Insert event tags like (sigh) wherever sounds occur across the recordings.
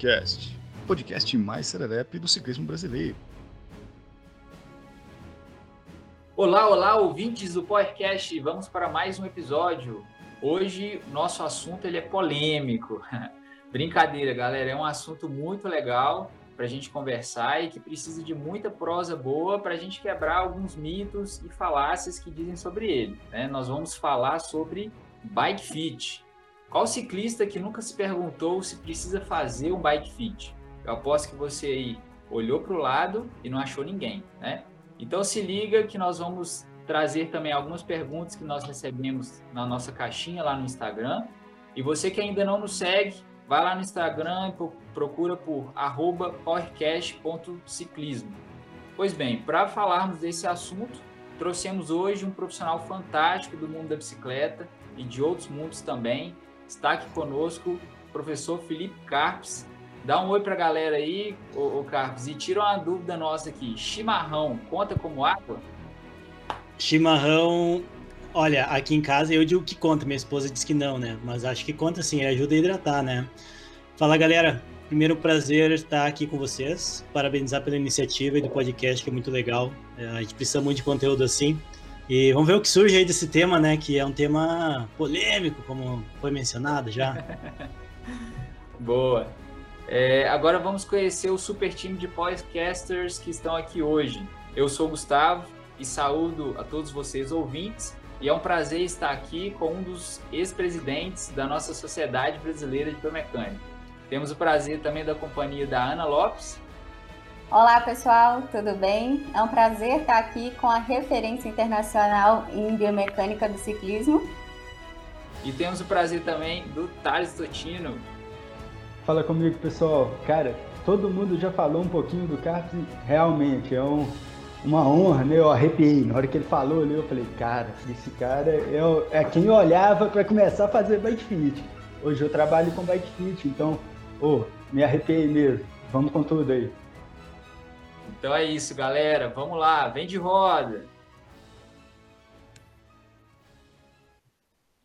Powercast, podcast mais serelepe do ciclismo brasileiro. Olá, olá, ouvintes do Powercast. Vamos para mais um episódio. Hoje, nosso assunto ele é polêmico. (laughs) Brincadeira, galera, é um assunto muito legal para a gente conversar e que precisa de muita prosa boa para a gente quebrar alguns mitos e falácias que dizem sobre ele. Né? Nós vamos falar sobre bike fit. Qual ciclista que nunca se perguntou se precisa fazer um bike fit? Eu aposto que você aí olhou para o lado e não achou ninguém, né? Então se liga que nós vamos trazer também algumas perguntas que nós recebemos na nossa caixinha lá no Instagram. E você que ainda não nos segue, vai lá no Instagram e procura por powercast.ciclismo. Pois bem, para falarmos desse assunto, trouxemos hoje um profissional fantástico do mundo da bicicleta e de outros mundos também. Está aqui conosco o professor Felipe Carpes, Dá um oi para a galera aí, ô, ô Carlos, e tira uma dúvida nossa aqui. Chimarrão conta como água? Chimarrão, olha, aqui em casa eu digo que conta, minha esposa diz que não, né? Mas acho que conta sim, ajuda a hidratar, né? Fala galera, primeiro prazer estar aqui com vocês, parabenizar pela iniciativa e do podcast, que é muito legal. É, a gente precisa muito de conteúdo assim. E vamos ver o que surge aí desse tema, né? Que é um tema polêmico, como foi mencionado já. (laughs) Boa. É, agora vamos conhecer o super time de podcasters que estão aqui hoje. Eu sou o Gustavo e saúdo a todos vocês ouvintes. E é um prazer estar aqui com um dos ex-presidentes da nossa Sociedade Brasileira de Biomecânica. Temos o prazer também da companhia da Ana Lopes. Olá pessoal, tudo bem? É um prazer estar aqui com a referência internacional em biomecânica do ciclismo. E temos o prazer também do Thales Totino, Fala comigo, pessoal. Cara, todo mundo já falou um pouquinho do Carlos. Realmente, é um, uma honra, né? Eu arrepiei. Na hora que ele falou ali, eu falei, cara, esse cara é, é quem eu olhava para começar a fazer bike fit. Hoje eu trabalho com bike fit, então, oh, me arrepiei mesmo. Vamos com tudo aí. Então é isso, galera. Vamos lá, vem de roda.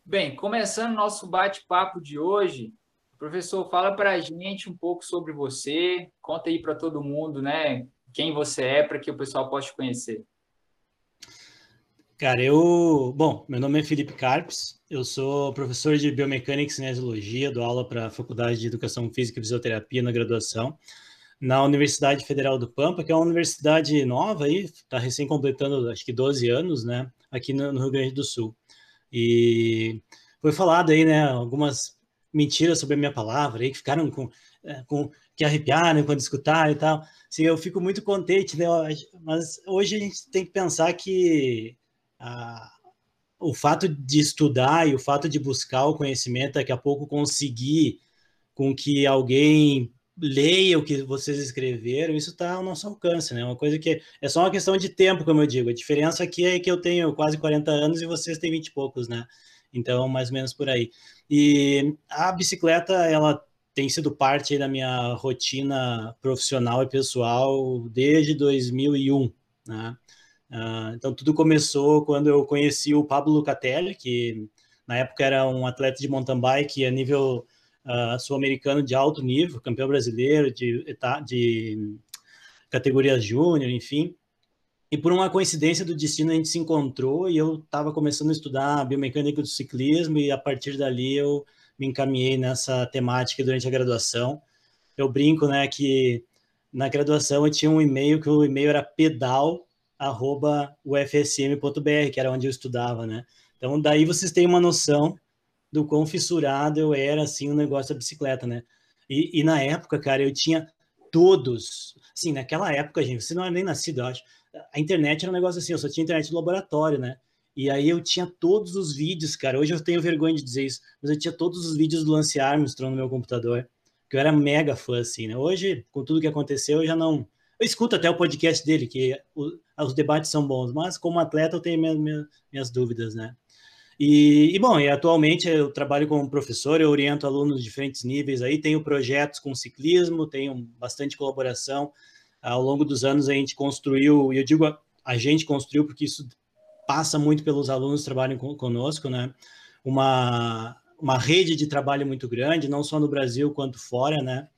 Bem, começando nosso bate-papo de hoje, Professor, fala para a gente um pouco sobre você, conta aí para todo mundo, né, quem você é, para que o pessoal possa te conhecer. Cara, eu. Bom, meu nome é Felipe Carpes, eu sou professor de biomecânica e cinesiologia, dou aula para a Faculdade de Educação Física e Fisioterapia na graduação, na Universidade Federal do Pampa, que é uma universidade nova aí, está recém completando acho que 12 anos, né, aqui no, no Rio Grande do Sul. E foi falado aí, né, algumas mentiras sobre a minha palavra aí, que ficaram com, é, com que arrepiaram quando escutaram e tal. Assim, eu fico muito contente, né? Mas hoje a gente tem que pensar que a, o fato de estudar e o fato de buscar o conhecimento, daqui a pouco conseguir com que alguém leia o que vocês escreveram, isso está ao nosso alcance, né? Uma coisa que é só uma questão de tempo, como eu digo. A diferença aqui é que eu tenho quase 40 anos e vocês têm 20 e poucos, né? Então, mais ou menos por aí. E a bicicleta, ela tem sido parte da minha rotina profissional e pessoal desde 2001, né? Uh, então, tudo começou quando eu conheci o Pablo Lucatelli, que na época era um atleta de mountain bike a nível uh, sul-americano de alto nível, campeão brasileiro de, de categorias júnior, enfim. E por uma coincidência do destino, a gente se encontrou e eu estava começando a estudar biomecânica do ciclismo e a partir dali eu me encaminhei nessa temática durante a graduação. Eu brinco, né, que na graduação eu tinha um e-mail que o e-mail era pedal@ufsm.br, que era onde eu estudava, né? Então daí vocês têm uma noção do quão fissurado eu era assim no negócio da bicicleta, né? E, e na época, cara, eu tinha todos, assim, naquela época, gente, você não era nem nascido, eu acho a internet era um negócio assim, eu só tinha internet do laboratório, né? E aí eu tinha todos os vídeos, cara. Hoje eu tenho vergonha de dizer isso, mas eu tinha todos os vídeos do Lance Armstrong no meu computador, que eu era mega fã, assim, né? Hoje, com tudo que aconteceu, eu já não. Eu escuto até o podcast dele, que o, os debates são bons, mas como atleta eu tenho minhas, minhas dúvidas, né? E, e, bom, e atualmente eu trabalho como professor, eu oriento alunos de diferentes níveis aí, tenho projetos com ciclismo, tenho bastante colaboração. Ao longo dos anos a gente construiu, e eu digo a, a gente construiu porque isso passa muito pelos alunos que trabalham conosco, né? Uma, uma rede de trabalho muito grande, não só no Brasil quanto fora, né?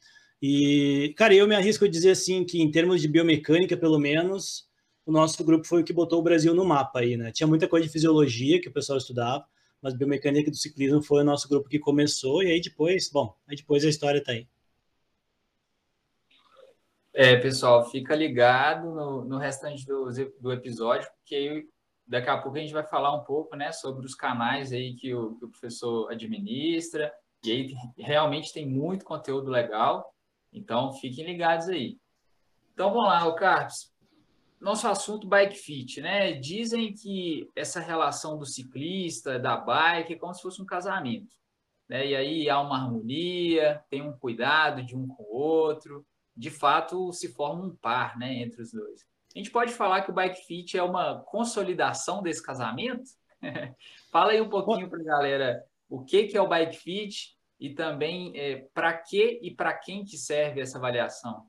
E, cara, eu me arrisco a dizer assim que em termos de biomecânica, pelo menos, o nosso grupo foi o que botou o Brasil no mapa aí, né? Tinha muita coisa de fisiologia que o pessoal estudava, mas biomecânica do ciclismo foi o nosso grupo que começou, e aí depois, bom, aí depois a história tá aí. É, pessoal, fica ligado no, no restante do, do episódio, porque daqui a pouco a gente vai falar um pouco, né, sobre os canais aí que o, que o professor administra, e aí realmente tem muito conteúdo legal, então fiquem ligados aí. Então vamos lá, o Carlos nosso assunto bike fit, né? Dizem que essa relação do ciclista, da bike, é como se fosse um casamento. Né? E aí há uma harmonia, tem um cuidado de um com o outro. De fato, se forma um par né, entre os dois. A gente pode falar que o bike fit é uma consolidação desse casamento? (laughs) Fala aí um pouquinho para a galera o que, que é o bike fit e também é, para que e para quem que serve essa avaliação.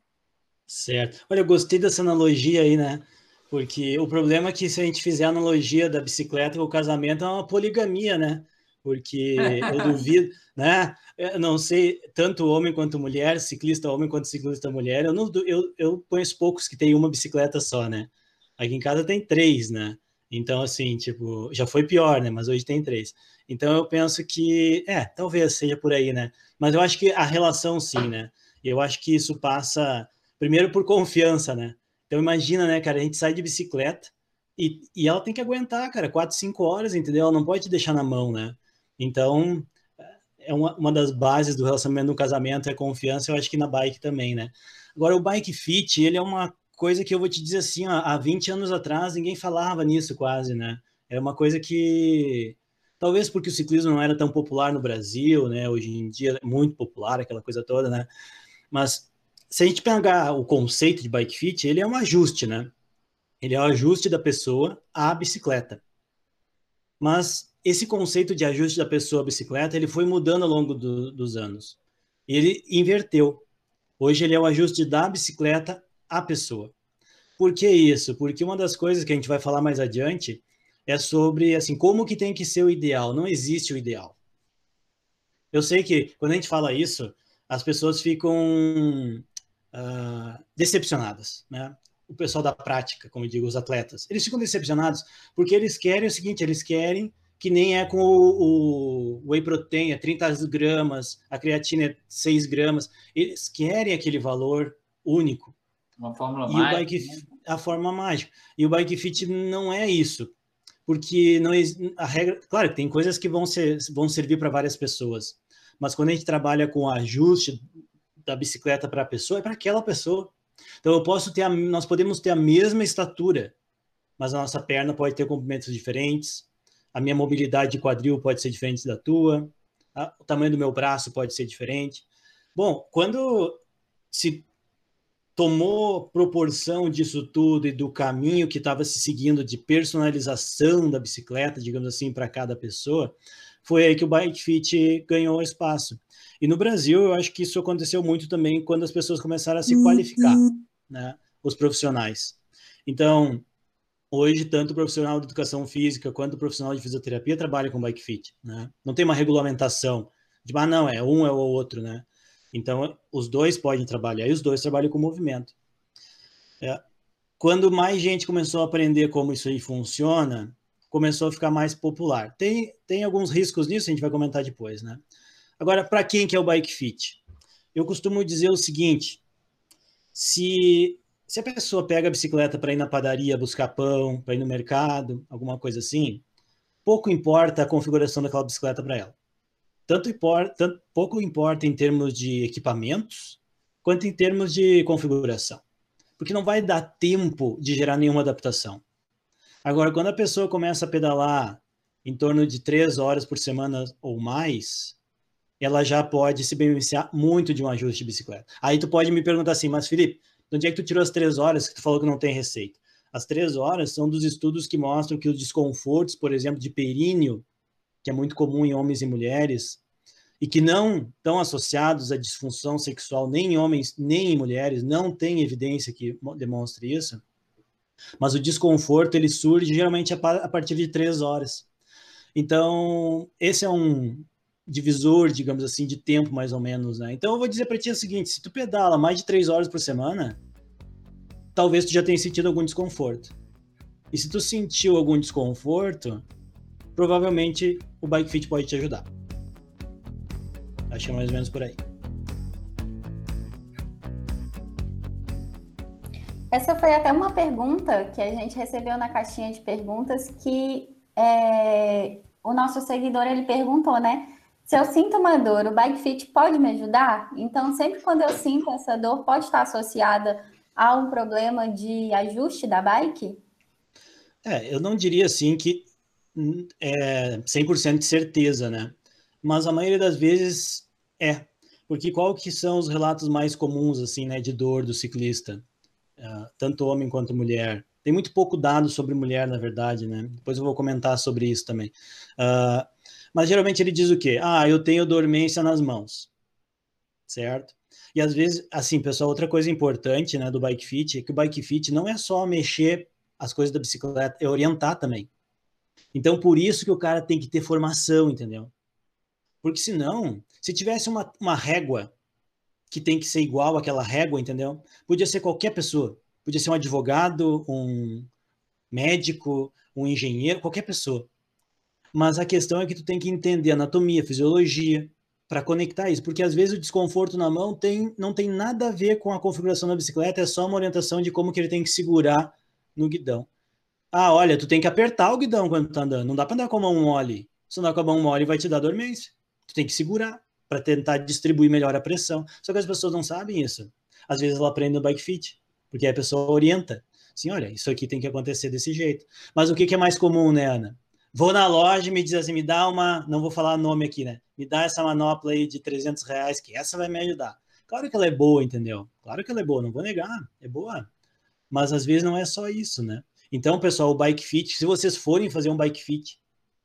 Certo. Olha, eu gostei dessa analogia aí, né? Porque o problema é que se a gente fizer a analogia da bicicleta com o casamento é uma poligamia, né? Porque eu (laughs) duvido, né? Eu não sei, tanto homem quanto mulher, ciclista homem quanto ciclista mulher, eu, não, eu, eu conheço poucos que têm uma bicicleta só, né? Aqui em casa tem três, né? Então, assim, tipo, já foi pior, né? Mas hoje tem três. Então, eu penso que, é, talvez seja por aí, né? Mas eu acho que a relação, sim, né? Eu acho que isso passa Primeiro por confiança, né? Então imagina, né, cara, a gente sai de bicicleta e, e ela tem que aguentar, cara, quatro, cinco horas, entendeu? Ela não pode te deixar na mão, né? Então, é uma, uma das bases do relacionamento no casamento é confiança, eu acho que na bike também, né? Agora, o bike fit, ele é uma coisa que eu vou te dizer assim, ó, há 20 anos atrás ninguém falava nisso quase, né? Era uma coisa que talvez porque o ciclismo não era tão popular no Brasil, né? Hoje em dia é muito popular aquela coisa toda, né? Mas se a gente pegar o conceito de bike fit, ele é um ajuste, né? Ele é o ajuste da pessoa à bicicleta. Mas esse conceito de ajuste da pessoa à bicicleta, ele foi mudando ao longo do, dos anos. Ele inverteu. Hoje ele é o ajuste da bicicleta à pessoa. Por que isso? Porque uma das coisas que a gente vai falar mais adiante é sobre assim como que tem que ser o ideal. Não existe o ideal. Eu sei que quando a gente fala isso, as pessoas ficam uh, decepcionadas, né? O pessoal da prática, como eu digo, os atletas, eles ficam decepcionados porque eles querem o seguinte, eles querem que nem é com o, o whey protein, é 30 gramas, a creatina é 6 gramas, eles querem aquele valor único. Uma fórmula e mágica. O bike, né? A forma mágica. E o bike fit não é isso, porque não a regra, claro, tem coisas que vão ser vão servir para várias pessoas, mas quando a gente trabalha com ajuste da bicicleta para a pessoa é para aquela pessoa. Então eu posso ter, a, nós podemos ter a mesma estatura, mas a nossa perna pode ter comprimentos diferentes, a minha mobilidade de quadril pode ser diferente da tua, a, o tamanho do meu braço pode ser diferente. Bom, quando se tomou proporção disso tudo e do caminho que estava se seguindo de personalização da bicicleta, digamos assim, para cada pessoa, foi aí que o Bike Fit ganhou espaço. E no Brasil, eu acho que isso aconteceu muito também quando as pessoas começaram a se qualificar, uhum. né? Os profissionais. Então, hoje, tanto o profissional de educação física quanto o profissional de fisioterapia trabalha com bike fit, né? Não tem uma regulamentação de, ah, não, é um é o outro, né? Então, os dois podem trabalhar e os dois trabalham com movimento. É. Quando mais gente começou a aprender como isso aí funciona, começou a ficar mais popular. Tem, tem alguns riscos nisso, a gente vai comentar depois, né? Agora, para quem que é o bike fit? Eu costumo dizer o seguinte: se, se a pessoa pega a bicicleta para ir na padaria buscar pão, para ir no mercado, alguma coisa assim, pouco importa a configuração daquela bicicleta para ela. Tanto, importa, tanto pouco importa em termos de equipamentos, quanto em termos de configuração. Porque não vai dar tempo de gerar nenhuma adaptação. Agora, quando a pessoa começa a pedalar em torno de três horas por semana ou mais, ela já pode se beneficiar muito de um ajuste de bicicleta. Aí tu pode me perguntar assim, mas Felipe, de onde é que tu tirou as três horas que tu falou que não tem receita? As três horas são dos estudos que mostram que os desconfortos, por exemplo, de períneo que é muito comum em homens e mulheres, e que não estão associados à disfunção sexual nem em homens nem em mulheres, não tem evidência que demonstre isso, mas o desconforto ele surge geralmente a partir de três horas. Então, esse é um divisor, digamos assim, de tempo mais ou menos, né? Então, eu vou dizer para ti o seguinte: se tu pedala mais de três horas por semana, talvez tu já tenha sentido algum desconforto. E se tu sentiu algum desconforto, provavelmente o Bike Fit pode te ajudar. Acho que é mais ou menos por aí. Essa foi até uma pergunta que a gente recebeu na caixinha de perguntas que é, o nosso seguidor ele perguntou, né? Se eu sinto uma dor, o Bike Fit pode me ajudar? Então, sempre quando eu sinto essa dor, pode estar associada a um problema de ajuste da bike? É, eu não diria assim que é 100% de certeza, né? Mas a maioria das vezes é. Porque qual que são os relatos mais comuns, assim, né, de dor do ciclista? Uh, tanto homem quanto mulher. Tem muito pouco dado sobre mulher, na verdade, né? Depois eu vou comentar sobre isso também. Uh, mas geralmente ele diz o quê? Ah, eu tenho dormência nas mãos. Certo? E às vezes, assim, pessoal, outra coisa importante, né, do bike fit é que o bike fit não é só mexer as coisas da bicicleta, é orientar também. Então, por isso que o cara tem que ter formação, entendeu? Porque senão, se tivesse uma, uma régua que tem que ser igual àquela régua, entendeu? Podia ser qualquer pessoa. Podia ser um advogado, um médico, um engenheiro, qualquer pessoa. Mas a questão é que tu tem que entender anatomia, fisiologia, para conectar isso, porque às vezes o desconforto na mão tem, não tem nada a ver com a configuração da bicicleta, é só uma orientação de como que ele tem que segurar no guidão. Ah, olha, tu tem que apertar o guidão quando tu tá andando, não dá para andar com a mão mole. Se andar com a mão mole vai te dar dormência. Tu tem que segurar para tentar distribuir melhor a pressão. Só que as pessoas não sabem isso. Às vezes ela aprende no bike fit, porque a pessoa orienta. Assim, olha, isso aqui tem que acontecer desse jeito. Mas o que, que é mais comum, né, Ana? Vou na loja e me diz assim, me dá uma, não vou falar nome aqui, né? Me dá essa manopla aí de 300 reais, que essa vai me ajudar. Claro que ela é boa, entendeu? Claro que ela é boa, não vou negar, é boa. Mas às vezes não é só isso, né? Então, pessoal, o bike fit, se vocês forem fazer um bike fit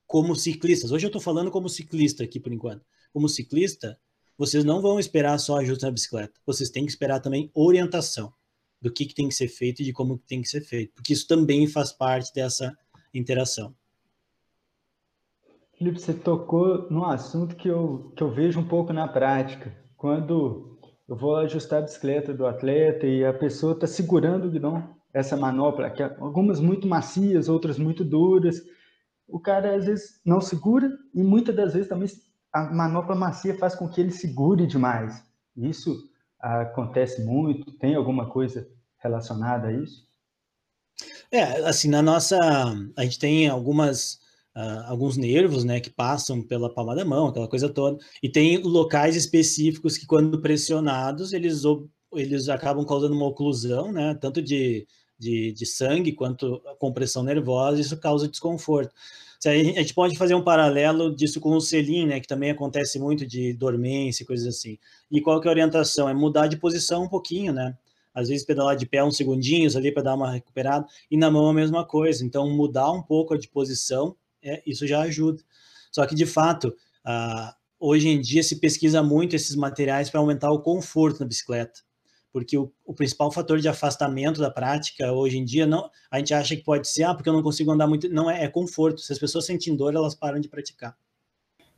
como ciclistas, hoje eu tô falando como ciclista aqui por enquanto. Como ciclista, vocês não vão esperar só ajuda na bicicleta. Vocês têm que esperar também orientação do que, que tem que ser feito e de como tem que ser feito, porque isso também faz parte dessa interação. Felipe, você tocou num assunto que eu, que eu vejo um pouco na prática. Quando eu vou ajustar a bicicleta do atleta e a pessoa está segurando o guidão, essa manopla, que algumas muito macias, outras muito duras, o cara às vezes não segura e muitas das vezes também a manopla macia faz com que ele segure demais. Isso acontece muito? Tem alguma coisa relacionada a isso? É, assim, na nossa. A gente tem algumas uh, alguns nervos, né, que passam pela palma da mão, aquela coisa toda, e tem locais específicos que, quando pressionados, eles, eles acabam causando uma oclusão, né, tanto de, de, de sangue quanto a compressão nervosa, isso causa desconforto. A gente pode fazer um paralelo disso com o selim, né, que também acontece muito de dormência e coisas assim. E qual que é a orientação? É mudar de posição um pouquinho, né? Às vezes pedalar de pé uns segundinhos ali para dar uma recuperada, e na mão a mesma coisa. Então, mudar um pouco de posição é, isso já ajuda. Só que, de fato, uh, hoje em dia se pesquisa muito esses materiais para aumentar o conforto na bicicleta, porque o, o, principal fator de afastamento da prática hoje em dia, não, a gente acha que pode ser, ah, porque eu não consigo andar muito, não é, é conforto. Se as pessoas sentem dor, elas param de praticar.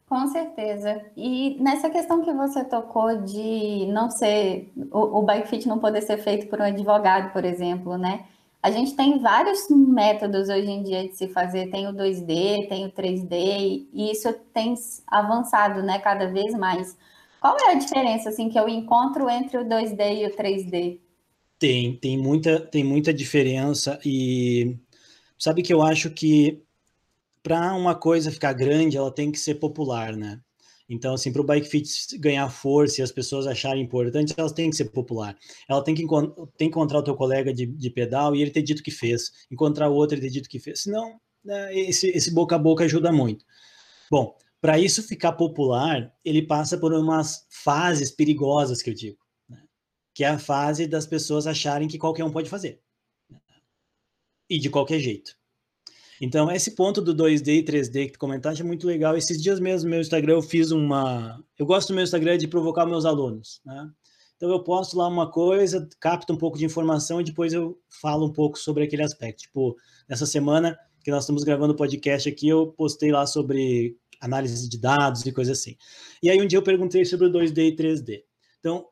Com certeza. E nessa questão que você tocou de não ser, o, o bike fit não poder ser feito por um advogado, por exemplo, né? A gente tem vários métodos hoje em dia de se fazer, tem o 2D, tem o 3D, e isso tem avançado, né, cada vez mais. Qual é a diferença assim que eu encontro entre o 2D e o 3D? Tem, tem muita, tem muita diferença e sabe que eu acho que para uma coisa ficar grande, ela tem que ser popular, né? Então, assim, para o bike fit ganhar força e as pessoas acharem importante, elas têm que ser popular. Ela tem que, tem que encontrar o teu colega de, de pedal e ele ter dito que fez, encontrar outro e ter dito que fez. Senão, né, esse, esse boca a boca ajuda muito. Bom, para isso ficar popular, ele passa por umas fases perigosas que eu digo, né? que é a fase das pessoas acharem que qualquer um pode fazer. Né? E de qualquer jeito. Então, esse ponto do 2D e 3D que tu comentaste é muito legal. Esses dias mesmo, no meu Instagram, eu fiz uma. Eu gosto do meu Instagram de provocar meus alunos, né? Então, eu posto lá uma coisa, capto um pouco de informação e depois eu falo um pouco sobre aquele aspecto. Tipo, nessa semana que nós estamos gravando o podcast aqui, eu postei lá sobre análise de dados e coisa assim. E aí, um dia eu perguntei sobre o 2D e 3D. Então,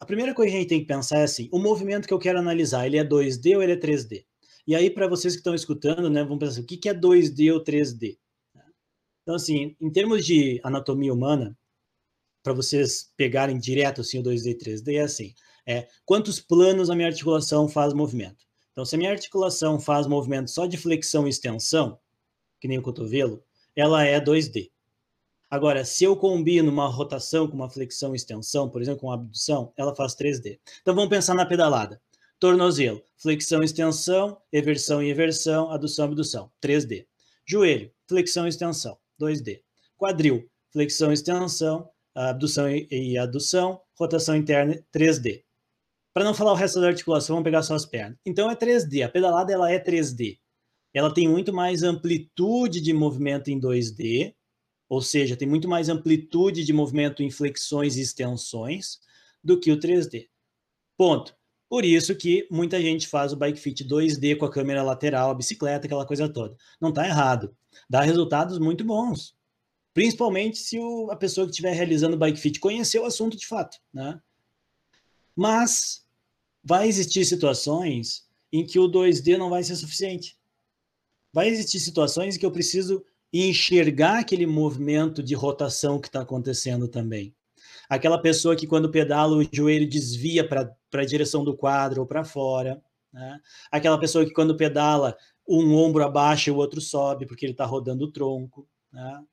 a primeira coisa que a gente tem que pensar é assim: o movimento que eu quero analisar, ele é 2D ou ele é 3D? E aí, para vocês que estão escutando, né, vamos pensar, o que é 2D ou 3D? Então, assim, em termos de anatomia humana, para vocês pegarem direto assim, o 2D e 3D, é assim, é quantos planos a minha articulação faz movimento. Então, se a minha articulação faz movimento só de flexão e extensão, que nem o cotovelo, ela é 2D. Agora, se eu combino uma rotação com uma flexão e extensão, por exemplo, com uma abdução, ela faz 3D. Então, vamos pensar na pedalada. Tornozelo, flexão, extensão, eversão e inversão, adução, abdução, 3D. Joelho, flexão e extensão, 2D. Quadril, flexão extensão, abdução e adução, rotação interna, 3D. Para não falar o resto da articulação, vamos pegar só as pernas. Então é 3D, a pedalada ela é 3D. Ela tem muito mais amplitude de movimento em 2D, ou seja, tem muito mais amplitude de movimento em flexões e extensões do que o 3D. Ponto. Por isso que muita gente faz o bike fit 2D com a câmera lateral, a bicicleta, aquela coisa toda. Não está errado. Dá resultados muito bons. Principalmente se o, a pessoa que estiver realizando o bike fit conhecer o assunto de fato, né? Mas vai existir situações em que o 2D não vai ser suficiente. Vai existir situações que eu preciso enxergar aquele movimento de rotação que está acontecendo também aquela pessoa que quando pedala o joelho desvia para a direção do quadro ou para fora, né? aquela pessoa que quando pedala um ombro abaixa e o outro sobe porque ele está rodando o tronco, né?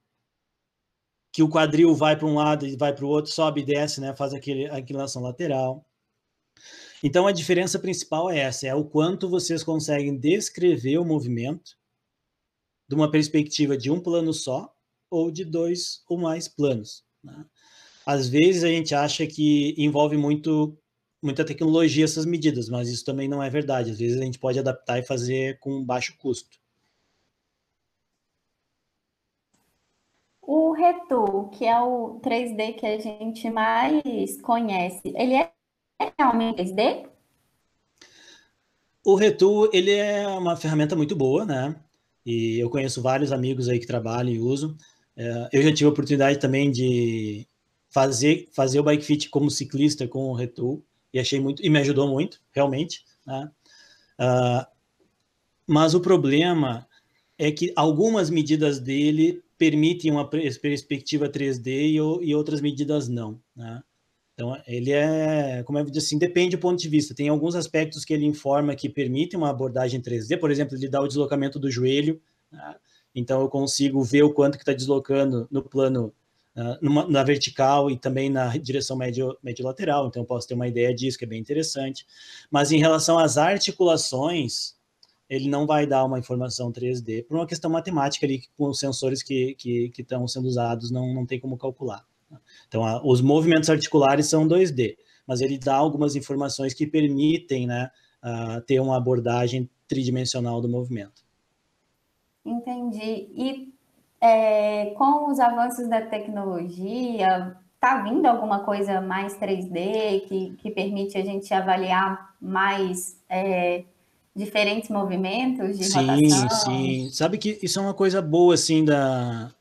que o quadril vai para um lado e vai para o outro, sobe e desce, né? faz aquele, a inclinação lateral. Então a diferença principal é essa, é o quanto vocês conseguem descrever o movimento de uma perspectiva de um plano só ou de dois ou mais planos. Né? Às vezes a gente acha que envolve muito muita tecnologia essas medidas, mas isso também não é verdade. Às vezes a gente pode adaptar e fazer com baixo custo. O Retu, que é o 3D que a gente mais conhece, ele é realmente 3D? O Retu, ele é uma ferramenta muito boa, né? E eu conheço vários amigos aí que trabalham e usam. É, eu já tive a oportunidade também de fazer, fazer o bike fit como ciclista com o Retool e achei muito, e me ajudou muito, realmente, né? Uh, mas o problema é que algumas medidas dele permitem uma perspectiva 3D e, e outras medidas não, né? Então, ele é, como eu disse assim, depende do ponto de vista. Tem alguns aspectos que ele informa que permitem uma abordagem 3D, por exemplo, ele dá o deslocamento do joelho, né? então eu consigo ver o quanto que está deslocando no plano uh, numa, na vertical e também na direção médio, médio lateral, então eu posso ter uma ideia disso, que é bem interessante. Mas em relação às articulações, ele não vai dar uma informação 3D, por uma questão matemática ali, com os sensores que, que, que estão sendo usados, não, não tem como calcular. Então, a, os movimentos articulares são 2D, mas ele dá algumas informações que permitem né, uh, ter uma abordagem tridimensional do movimento. Entendi. E é, com os avanços da tecnologia, está vindo alguma coisa mais 3D que, que permite a gente avaliar mais é, diferentes movimentos de sim, rotação? Sim, sim. Sabe que isso é uma coisa boa, assim, da,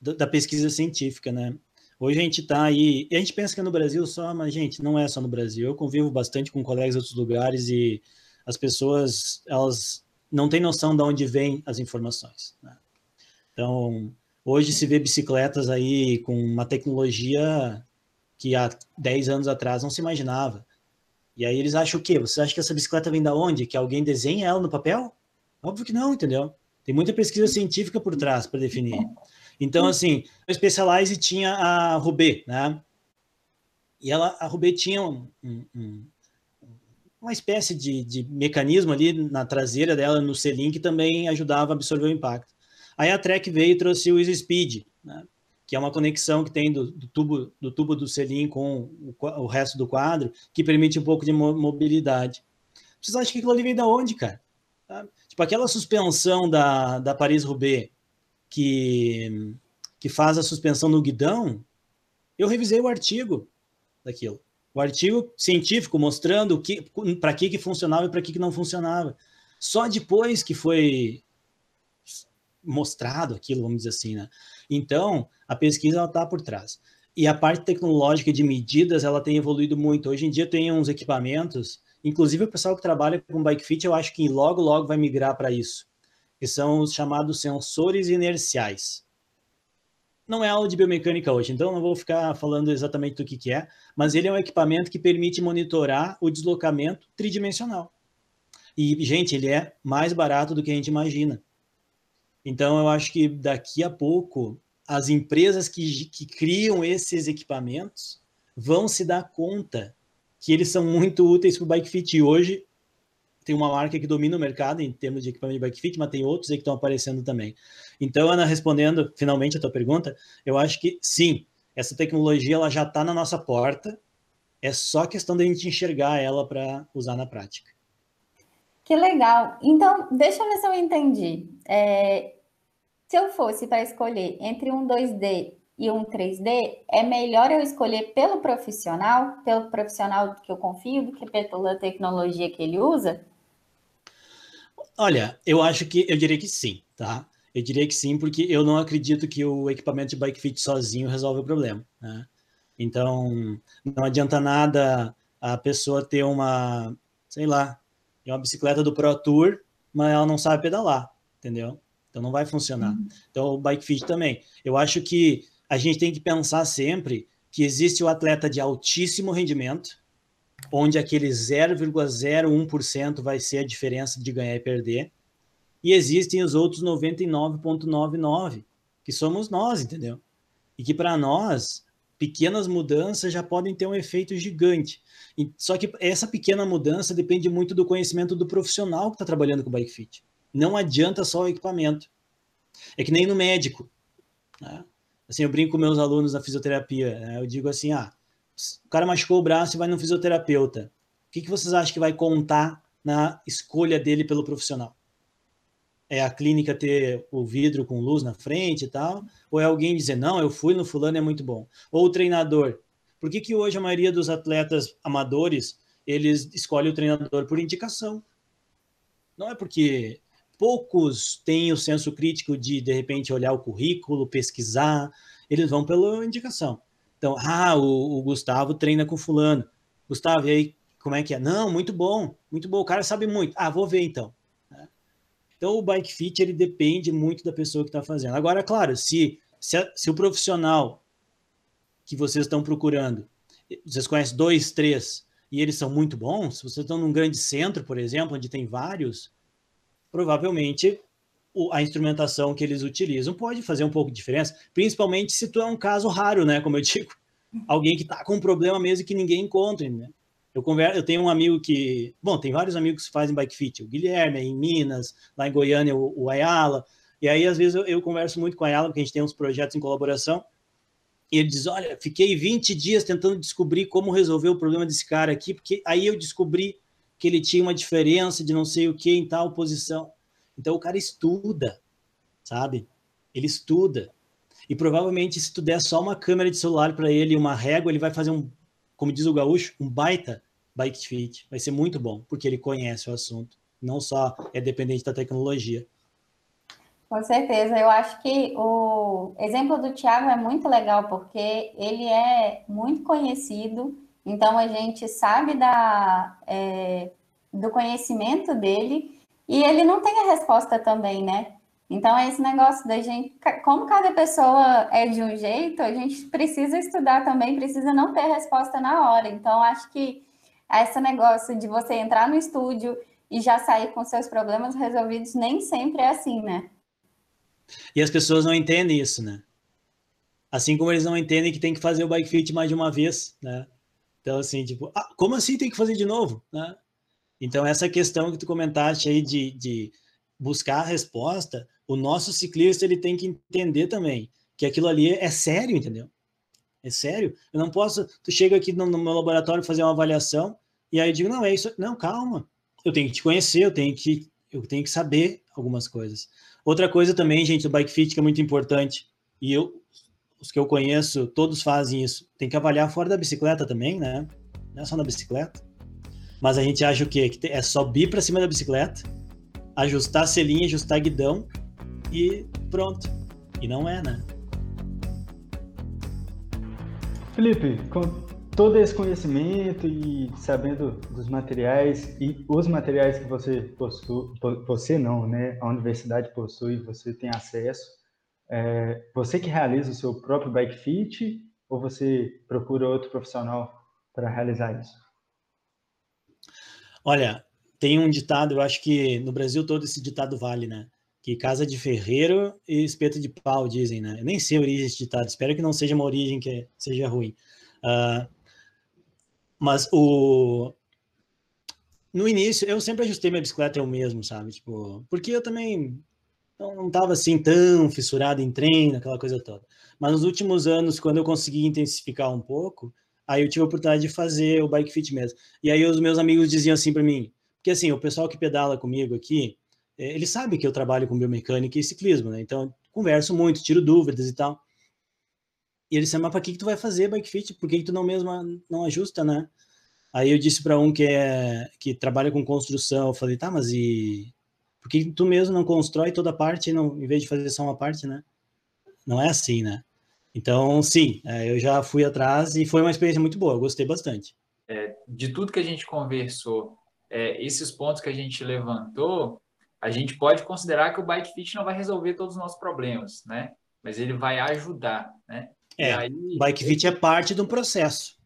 da pesquisa científica, né? Hoje a gente está aí, a gente pensa que é no Brasil só, mas, gente, não é só no Brasil. Eu convivo bastante com colegas de outros lugares e as pessoas, elas não têm noção de onde vêm as informações. Né? Então, hoje se vê bicicletas aí com uma tecnologia que há 10 anos atrás não se imaginava. E aí eles acham o quê? Você acha que essa bicicleta vem da onde? Que alguém desenha ela no papel? Óbvio que não, entendeu? Tem muita pesquisa científica por trás para definir. Então, assim, o Specialized tinha a Rubê, né? E ela, a Rubê tinha um, um, uma espécie de, de, mecanismo ali na traseira dela, no selim, que também ajudava a absorver o impacto. Aí a Trek veio e trouxe o Easy Speed, né? que é uma conexão que tem do, do, tubo do tubo do selim com o, o, resto do quadro, que permite um pouco de mobilidade. Vocês acham que aquilo ali veio da onde, cara? Sabe? Tipo aquela suspensão da, da Paris-Roubaix que, que faz a suspensão no guidão, eu revisei o artigo daquilo. O artigo científico mostrando para que, que funcionava e para que, que não funcionava. Só depois que foi mostrado aquilo, vamos dizer assim, né? Então, a pesquisa está por trás. E a parte tecnológica de medidas, ela tem evoluído muito. Hoje em dia tem uns equipamentos, inclusive o pessoal que trabalha com bike fit, eu acho que logo, logo vai migrar para isso, que são os chamados sensores inerciais. Não é aula de biomecânica hoje, então não vou ficar falando exatamente do que, que é, mas ele é um equipamento que permite monitorar o deslocamento tridimensional. E, gente, ele é mais barato do que a gente imagina. Então, eu acho que daqui a pouco, as empresas que, que criam esses equipamentos vão se dar conta que eles são muito úteis para o bike fit. E hoje, tem uma marca que domina o mercado em termos de equipamento de bike fit, mas tem outros aí que estão aparecendo também. Então, Ana, respondendo finalmente a tua pergunta, eu acho que sim, essa tecnologia ela já está na nossa porta, é só questão da gente enxergar ela para usar na prática. Que legal. Então, deixa eu ver se eu entendi. É, se eu fosse para escolher entre um 2D e um 3D, é melhor eu escolher pelo profissional, pelo profissional que eu confio, do que pela tecnologia que ele usa? Olha, eu acho que eu diria que sim, tá? Eu diria que sim, porque eu não acredito que o equipamento de bike fit sozinho resolve o problema, né? Então, não adianta nada a pessoa ter uma, sei lá, uma bicicleta do Pro Tour, mas ela não sabe pedalar, entendeu? Então não vai funcionar. Uhum. Então o bike fit também. Eu acho que a gente tem que pensar sempre que existe o atleta de altíssimo rendimento, onde aquele 0,01% vai ser a diferença de ganhar e perder, e existem os outros 99,99, que somos nós, entendeu? E que para nós, pequenas mudanças já podem ter um efeito gigante. Só que essa pequena mudança depende muito do conhecimento do profissional que está trabalhando com o bike fit. Não adianta só o equipamento. É que nem no médico. Né? Assim, eu brinco com meus alunos da fisioterapia. Né? Eu digo assim: ah, o cara machucou o braço e vai no fisioterapeuta. O que, que vocês acham que vai contar na escolha dele pelo profissional? É a clínica ter o vidro com luz na frente e tal? Ou é alguém dizer, não, eu fui no fulano, é muito bom? Ou o treinador. Por que, que hoje a maioria dos atletas amadores, eles escolhem o treinador por indicação? Não é porque poucos têm o senso crítico de, de repente, olhar o currículo, pesquisar, eles vão pela indicação. Então, ah, o, o Gustavo treina com fulano. Gustavo, e aí, como é que é? Não, muito bom, muito bom, o cara sabe muito. Ah, vou ver então. Né? Então, o bike fit, ele depende muito da pessoa que está fazendo. Agora, claro, se, se, se o profissional que vocês estão procurando, vocês conhecem dois, três, e eles são muito bons, se vocês estão num grande centro, por exemplo, onde tem vários, provavelmente a instrumentação que eles utilizam pode fazer um pouco de diferença, principalmente se tu é um caso raro, né? Como eu digo, alguém que está com um problema mesmo que ninguém encontra, né? Eu, converso, eu tenho um amigo que, bom, tem vários amigos que fazem bike fit, o Guilherme em Minas, lá em Goiânia o, o Ayala, e aí às vezes eu, eu converso muito com a Ayala, porque a gente tem uns projetos em colaboração, e ele diz, olha, fiquei 20 dias tentando descobrir como resolver o problema desse cara aqui, porque aí eu descobri que ele tinha uma diferença de não sei o que em tal posição. Então o cara estuda, sabe? Ele estuda. E provavelmente, se tu der só uma câmera de celular para ele e uma régua, ele vai fazer um, como diz o gaúcho, um baita bike fit. Vai ser muito bom, porque ele conhece o assunto. Não só é dependente da tecnologia. Com certeza. Eu acho que o exemplo do Thiago é muito legal, porque ele é muito conhecido então a gente sabe da, é, do conhecimento dele e ele não tem a resposta também, né? Então é esse negócio da gente, como cada pessoa é de um jeito, a gente precisa estudar também, precisa não ter resposta na hora. Então acho que esse negócio de você entrar no estúdio e já sair com seus problemas resolvidos nem sempre é assim, né? E as pessoas não entendem isso, né? Assim como eles não entendem que tem que fazer o bike fit mais de uma vez, né? Então, assim, tipo, ah, como assim tem que fazer de novo? Né? Então, essa questão que tu comentaste aí de, de buscar a resposta, o nosso ciclista ele tem que entender também que aquilo ali é sério, entendeu? É sério. Eu não posso. Tu chega aqui no, no meu laboratório fazer uma avaliação e aí eu digo, não, é isso. Não, calma. Eu tenho que te conhecer, eu tenho que Eu tenho que saber algumas coisas. Outra coisa também, gente, o bike fit que é muito importante, e eu, os que eu conheço, todos fazem isso. Tem que avaliar fora da bicicleta também, né? Não é só na bicicleta. Mas a gente acha o quê? Que é subir para cima da bicicleta, ajustar a selinha, ajustar guidão e pronto. E não é, né? Felipe, com todo esse conhecimento e sabendo dos materiais e os materiais que você possui, você não, né? A universidade possui, você tem acesso. É, você que realiza o seu próprio bike fit ou você procura outro profissional para realizar isso? Olha, tem um ditado, eu acho que no Brasil todo esse ditado vale, né? Que casa de ferreiro e espeto de pau, dizem, né? Eu nem sei a origem desse ditado, espero que não seja uma origem que seja ruim. Uh, mas o. No início, eu sempre ajustei minha bicicleta eu mesmo, sabe? Tipo, porque eu também não estava assim tão fissurado em treino, aquela coisa toda. Mas nos últimos anos, quando eu consegui intensificar um pouco, aí eu tive a oportunidade de fazer o bike fit mesmo. E aí os meus amigos diziam assim para mim, porque assim, o pessoal que pedala comigo aqui, é, ele sabe que eu trabalho com biomecânica e ciclismo, né? Então, converso muito, tiro dúvidas e tal. E ele disse, mas para que, que tu vai fazer bike fit? Por que, que tu não mesmo não ajusta, né? Aí eu disse para um que é que trabalha com construção, eu falei, tá, mas e por que tu mesmo não constrói toda a parte não, em vez de fazer só uma parte, né? Não é assim, né? Então, sim, é, eu já fui atrás e foi uma experiência muito boa, eu gostei bastante. É, de tudo que a gente conversou, é, esses pontos que a gente levantou, a gente pode considerar que o bike fit não vai resolver todos os nossos problemas, né? Mas ele vai ajudar, né? É, aí, bike fit é parte de um processo.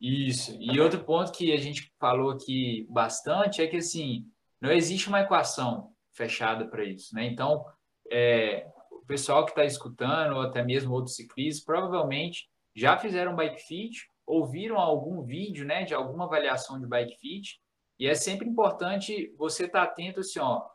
Isso. E outro ponto que a gente falou aqui bastante é que assim não existe uma equação fechada para isso, né? Então, é, o pessoal que está escutando, ou até mesmo outros ciclistas, provavelmente já fizeram bike fit, ouviram algum vídeo, né, de alguma avaliação de bike fit, e é sempre importante você estar tá atento assim, ó,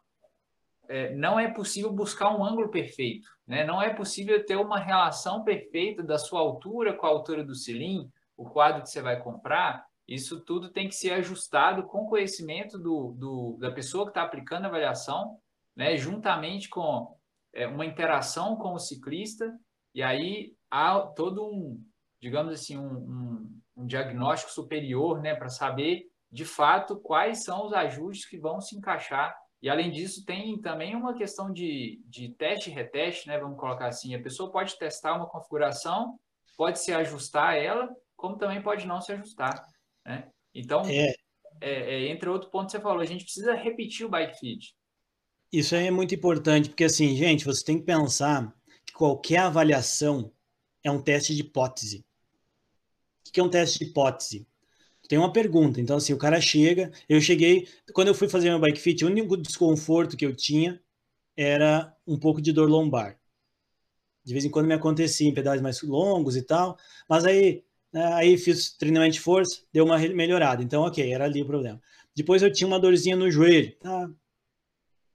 é, não é possível buscar um ângulo perfeito, né? Não é possível ter uma relação perfeita da sua altura com a altura do cilindro, o quadro que você vai comprar. Isso tudo tem que ser ajustado com conhecimento do, do da pessoa que está aplicando a avaliação, né? Juntamente com é, uma interação com o ciclista. E aí há todo um, digamos assim, um, um, um diagnóstico superior, né? Para saber de fato quais são os ajustes que vão se encaixar e além disso, tem também uma questão de, de teste e reteste, né? Vamos colocar assim, a pessoa pode testar uma configuração, pode se ajustar a ela, como também pode não se ajustar, né? Então, é. É, é, entre outro ponto que você falou, a gente precisa repetir o bike fit. Isso aí é muito importante, porque assim, gente, você tem que pensar que qualquer avaliação é um teste de hipótese. O que é um teste de hipótese? tem uma pergunta. Então, assim, o cara chega. Eu cheguei. Quando eu fui fazer meu bike fit, o único desconforto que eu tinha era um pouco de dor lombar. De vez em quando me acontecia em pedais mais longos e tal. Mas aí, aí fiz treinamento de força, deu uma melhorada. Então, ok, era ali o problema. Depois eu tinha uma dorzinha no joelho. Tá?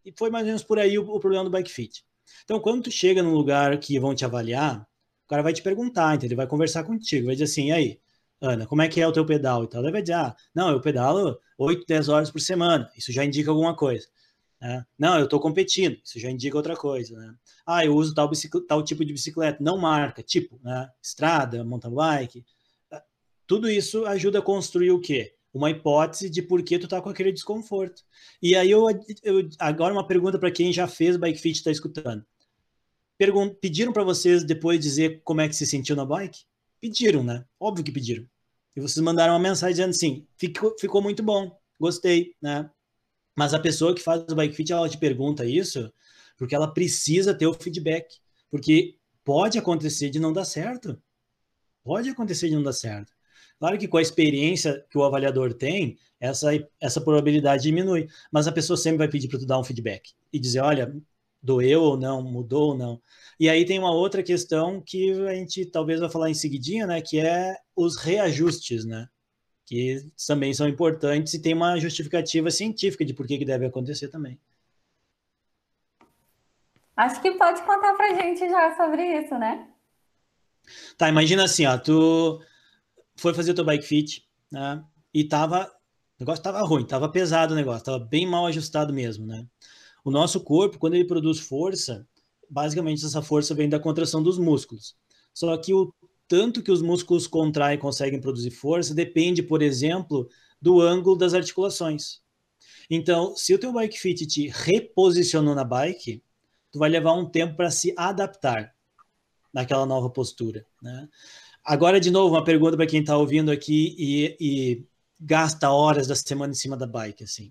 E foi mais ou menos por aí o, o problema do bike fit. Então, quando tu chega num lugar que vão te avaliar, o cara vai te perguntar, então ele vai conversar contigo, vai dizer assim, e aí, Ana, como é que é o teu pedal e tal? Ele vai dizer, ah, não, eu pedalo 8, 10 horas por semana, isso já indica alguma coisa. Né? Não, eu estou competindo, isso já indica outra coisa. Né? Ah, eu uso tal, tal tipo de bicicleta, não marca, tipo, né? estrada, mountain bike. Tudo isso ajuda a construir o quê? Uma hipótese de por que tu tá com aquele desconforto. E aí eu, eu agora uma pergunta para quem já fez bike fit está escutando. Pergun pediram para vocês depois dizer como é que se sentiu na bike? Pediram, né? Óbvio que pediram. E vocês mandaram uma mensagem dizendo assim: ficou, ficou muito bom, gostei, né? Mas a pessoa que faz o bike fit, ela te pergunta isso porque ela precisa ter o feedback. Porque pode acontecer de não dar certo. Pode acontecer de não dar certo. Claro que com a experiência que o avaliador tem, essa, essa probabilidade diminui. Mas a pessoa sempre vai pedir para tu dar um feedback e dizer: olha, doeu ou não, mudou ou não. E aí tem uma outra questão que a gente talvez vai falar em seguidinha, né, que é os reajustes, né, que também são importantes e tem uma justificativa científica de por que, que deve acontecer também. Acho que pode contar pra gente já sobre isso, né? Tá, imagina assim, ó, tu foi fazer o teu bike fit, né, e tava negócio estava ruim, estava pesado o negócio, estava bem mal ajustado mesmo, né? O nosso corpo, quando ele produz força, basicamente essa força vem da contração dos músculos. Só que o tanto que os músculos contraem e conseguem produzir força depende, por exemplo, do ângulo das articulações. Então, se o teu bike fit te reposicionou na bike, tu vai levar um tempo para se adaptar naquela nova postura, né? Agora, de novo, uma pergunta para quem está ouvindo aqui e, e, gasta horas da semana em cima da bike, assim.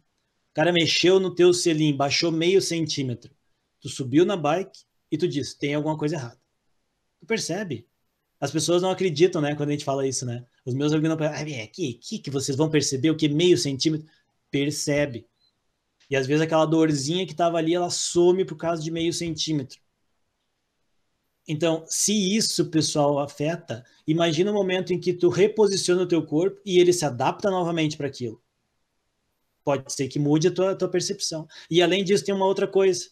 O cara mexeu no teu selim, baixou meio centímetro. Tu subiu na bike e tu diz, tem alguma coisa errada. Tu percebe? As pessoas não acreditam, né, quando a gente fala isso, né? Os meus amigos não falam, ah, aqui que vocês vão perceber o que meio centímetro. Percebe. E às vezes aquela dorzinha que estava ali, ela some por causa de meio centímetro. Então, se isso, pessoal, afeta, imagina o momento em que tu reposiciona o teu corpo e ele se adapta novamente para aquilo. Pode ser que mude a tua, a tua percepção. E além disso, tem uma outra coisa.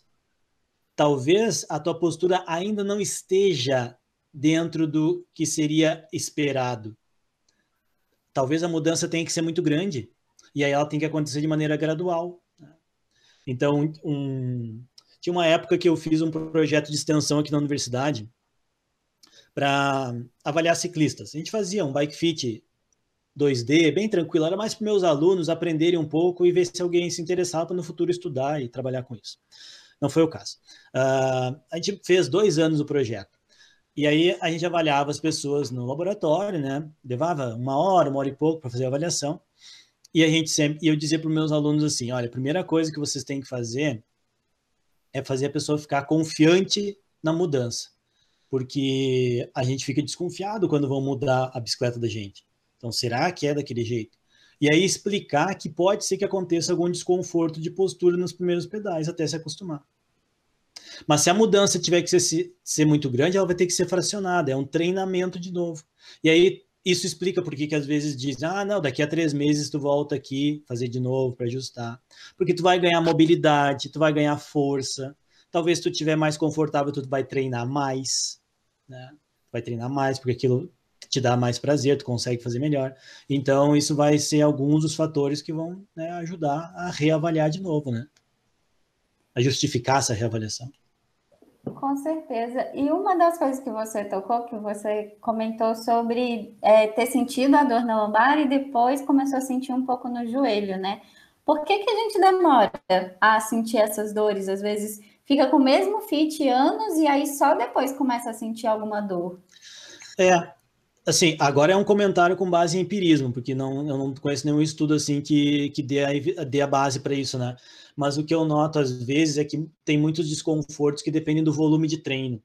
Talvez a tua postura ainda não esteja dentro do que seria esperado. Talvez a mudança tenha que ser muito grande. E aí ela tem que acontecer de maneira gradual. Né? Então, um, tinha uma época que eu fiz um projeto de extensão aqui na universidade para avaliar ciclistas. A gente fazia um bike fit 2D, bem tranquilo, era mais para meus alunos aprenderem um pouco e ver se alguém se interessava no futuro estudar e trabalhar com isso. Não foi o caso. Uh, a gente fez dois anos o projeto. E aí a gente avaliava as pessoas no laboratório, né? Levava uma hora, uma hora e pouco para fazer a avaliação. E a gente sempre, e eu dizia para os meus alunos assim: olha, a primeira coisa que vocês têm que fazer é fazer a pessoa ficar confiante na mudança. Porque a gente fica desconfiado quando vão mudar a bicicleta da gente. Então, será que é daquele jeito? E aí explicar que pode ser que aconteça algum desconforto de postura nos primeiros pedais até se acostumar. Mas se a mudança tiver que ser, ser muito grande, ela vai ter que ser fracionada. É um treinamento de novo. E aí isso explica por que às vezes dizem, ah, não, daqui a três meses tu volta aqui, fazer de novo para ajustar. Porque tu vai ganhar mobilidade, tu vai ganhar força. Talvez tu tiver mais confortável, tu vai treinar mais, né? Vai treinar mais, porque aquilo te dá mais prazer, tu consegue fazer melhor. Então, isso vai ser alguns dos fatores que vão né, ajudar a reavaliar de novo, né? A justificar essa reavaliação. Com certeza. E uma das coisas que você tocou, que você comentou sobre é, ter sentido a dor na lombar e depois começou a sentir um pouco no joelho, né? Por que, que a gente demora a sentir essas dores? Às vezes fica com o mesmo fit anos e aí só depois começa a sentir alguma dor. É, assim, agora é um comentário com base em empirismo, porque não, eu não conheço nenhum estudo assim que, que dê, a, dê a base para isso, né? mas o que eu noto às vezes é que tem muitos desconfortos que dependem do volume de treino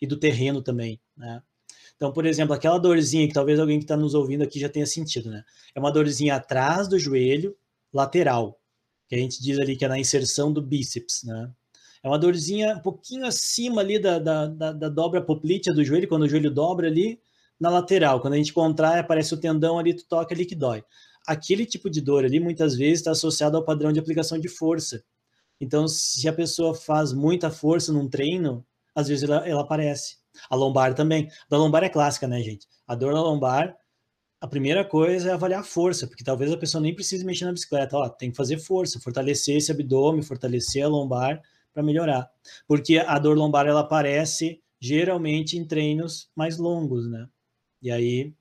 e do terreno também, né? Então, por exemplo, aquela dorzinha que talvez alguém que está nos ouvindo aqui já tenha sentido, né? É uma dorzinha atrás do joelho, lateral, que a gente diz ali que é na inserção do bíceps, né? É uma dorzinha um pouquinho acima ali da, da, da, da dobra poplítea do joelho, quando o joelho dobra ali, na lateral. Quando a gente contrai, aparece o tendão ali, tu toca ali que dói aquele tipo de dor ali muitas vezes está associado ao padrão de aplicação de força. Então, se a pessoa faz muita força num treino, às vezes ela, ela aparece. A lombar também. A lombar é clássica, né, gente? A dor na lombar, a primeira coisa é avaliar a força, porque talvez a pessoa nem precise mexer na bicicleta. Ó, tem que fazer força, fortalecer esse abdômen, fortalecer a lombar para melhorar. Porque a dor lombar ela aparece geralmente em treinos mais longos, né? E aí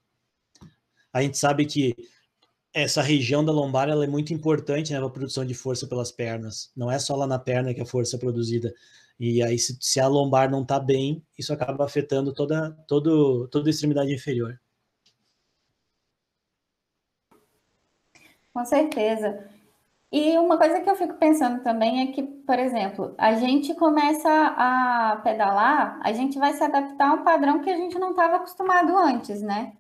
a gente sabe que essa região da lombar ela é muito importante né, para a produção de força pelas pernas. Não é só lá na perna que a força é produzida. E aí, se, se a lombar não está bem, isso acaba afetando toda, todo, toda a extremidade inferior. Com certeza. E uma coisa que eu fico pensando também é que, por exemplo, a gente começa a pedalar, a gente vai se adaptar a um padrão que a gente não estava acostumado antes, né?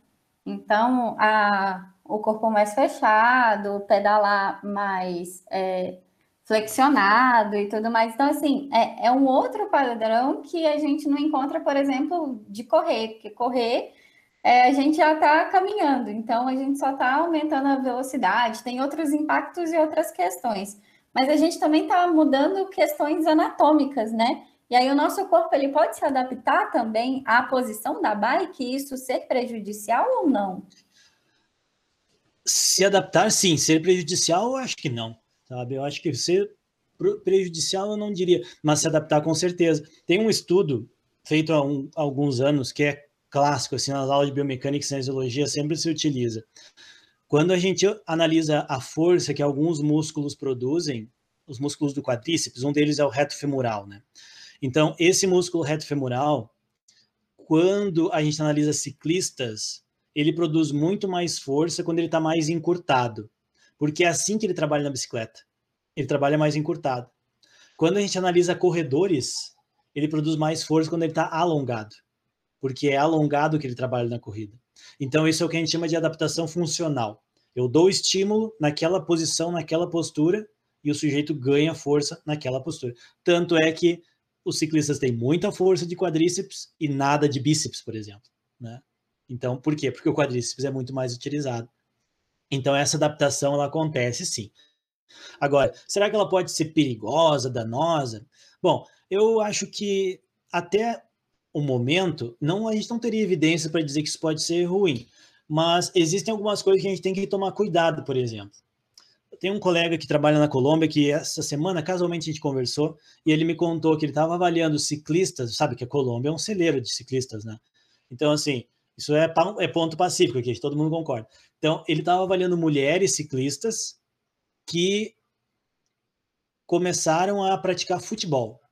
Então, a, o corpo mais fechado, pedalar mais é, flexionado e tudo mais. Então, assim, é, é, um outro padrão que a gente não encontra, por exemplo, de correr, porque correr é, a gente já está caminhando, então a gente só está aumentando a velocidade, tem outros impactos e outras questões. Mas a gente também está mudando questões anatômicas, né? E aí o nosso corpo ele pode se adaptar também à posição da bike isso ser prejudicial ou não? Se adaptar, sim. Ser prejudicial, eu acho que não. Sabe? Eu acho que ser prejudicial eu não diria, mas se adaptar com certeza. Tem um estudo feito há, um, há alguns anos que é clássico, assim, nas aulas de biomecânica e cinesiologia sempre se utiliza. Quando a gente analisa a força que alguns músculos produzem, os músculos do quadríceps, um deles é o reto femoral, né? Então, esse músculo reto femoral, quando a gente analisa ciclistas, ele produz muito mais força quando ele está mais encurtado, porque é assim que ele trabalha na bicicleta. Ele trabalha mais encurtado. Quando a gente analisa corredores, ele produz mais força quando ele está alongado, porque é alongado que ele trabalha na corrida. Então, isso é o que a gente chama de adaptação funcional. Eu dou estímulo naquela posição, naquela postura, e o sujeito ganha força naquela postura. Tanto é que os ciclistas têm muita força de quadríceps e nada de bíceps, por exemplo. Né? Então, por quê? Porque o quadríceps é muito mais utilizado. Então, essa adaptação ela acontece sim. Agora, será que ela pode ser perigosa, danosa? Bom, eu acho que até o momento, não a gente não teria evidência para dizer que isso pode ser ruim, mas existem algumas coisas que a gente tem que tomar cuidado, por exemplo. Tem um colega que trabalha na Colômbia que essa semana, casualmente, a gente conversou e ele me contou que ele estava avaliando ciclistas, sabe que a Colômbia é um celeiro de ciclistas, né? Então, assim, isso é, é ponto pacífico aqui, todo mundo concorda. Então, ele estava avaliando mulheres ciclistas que começaram a praticar futebol.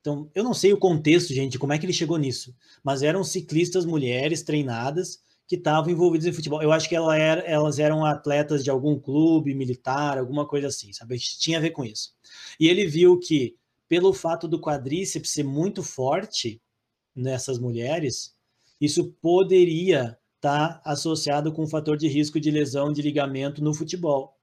Então, eu não sei o contexto, gente, como é que ele chegou nisso, mas eram ciclistas mulheres treinadas que estavam envolvidas em futebol. Eu acho que ela era, elas eram atletas de algum clube militar, alguma coisa assim, sabe? Tinha a ver com isso. E ele viu que, pelo fato do quadríceps ser muito forte nessas mulheres, isso poderia estar tá associado com um fator de risco de lesão de ligamento no futebol.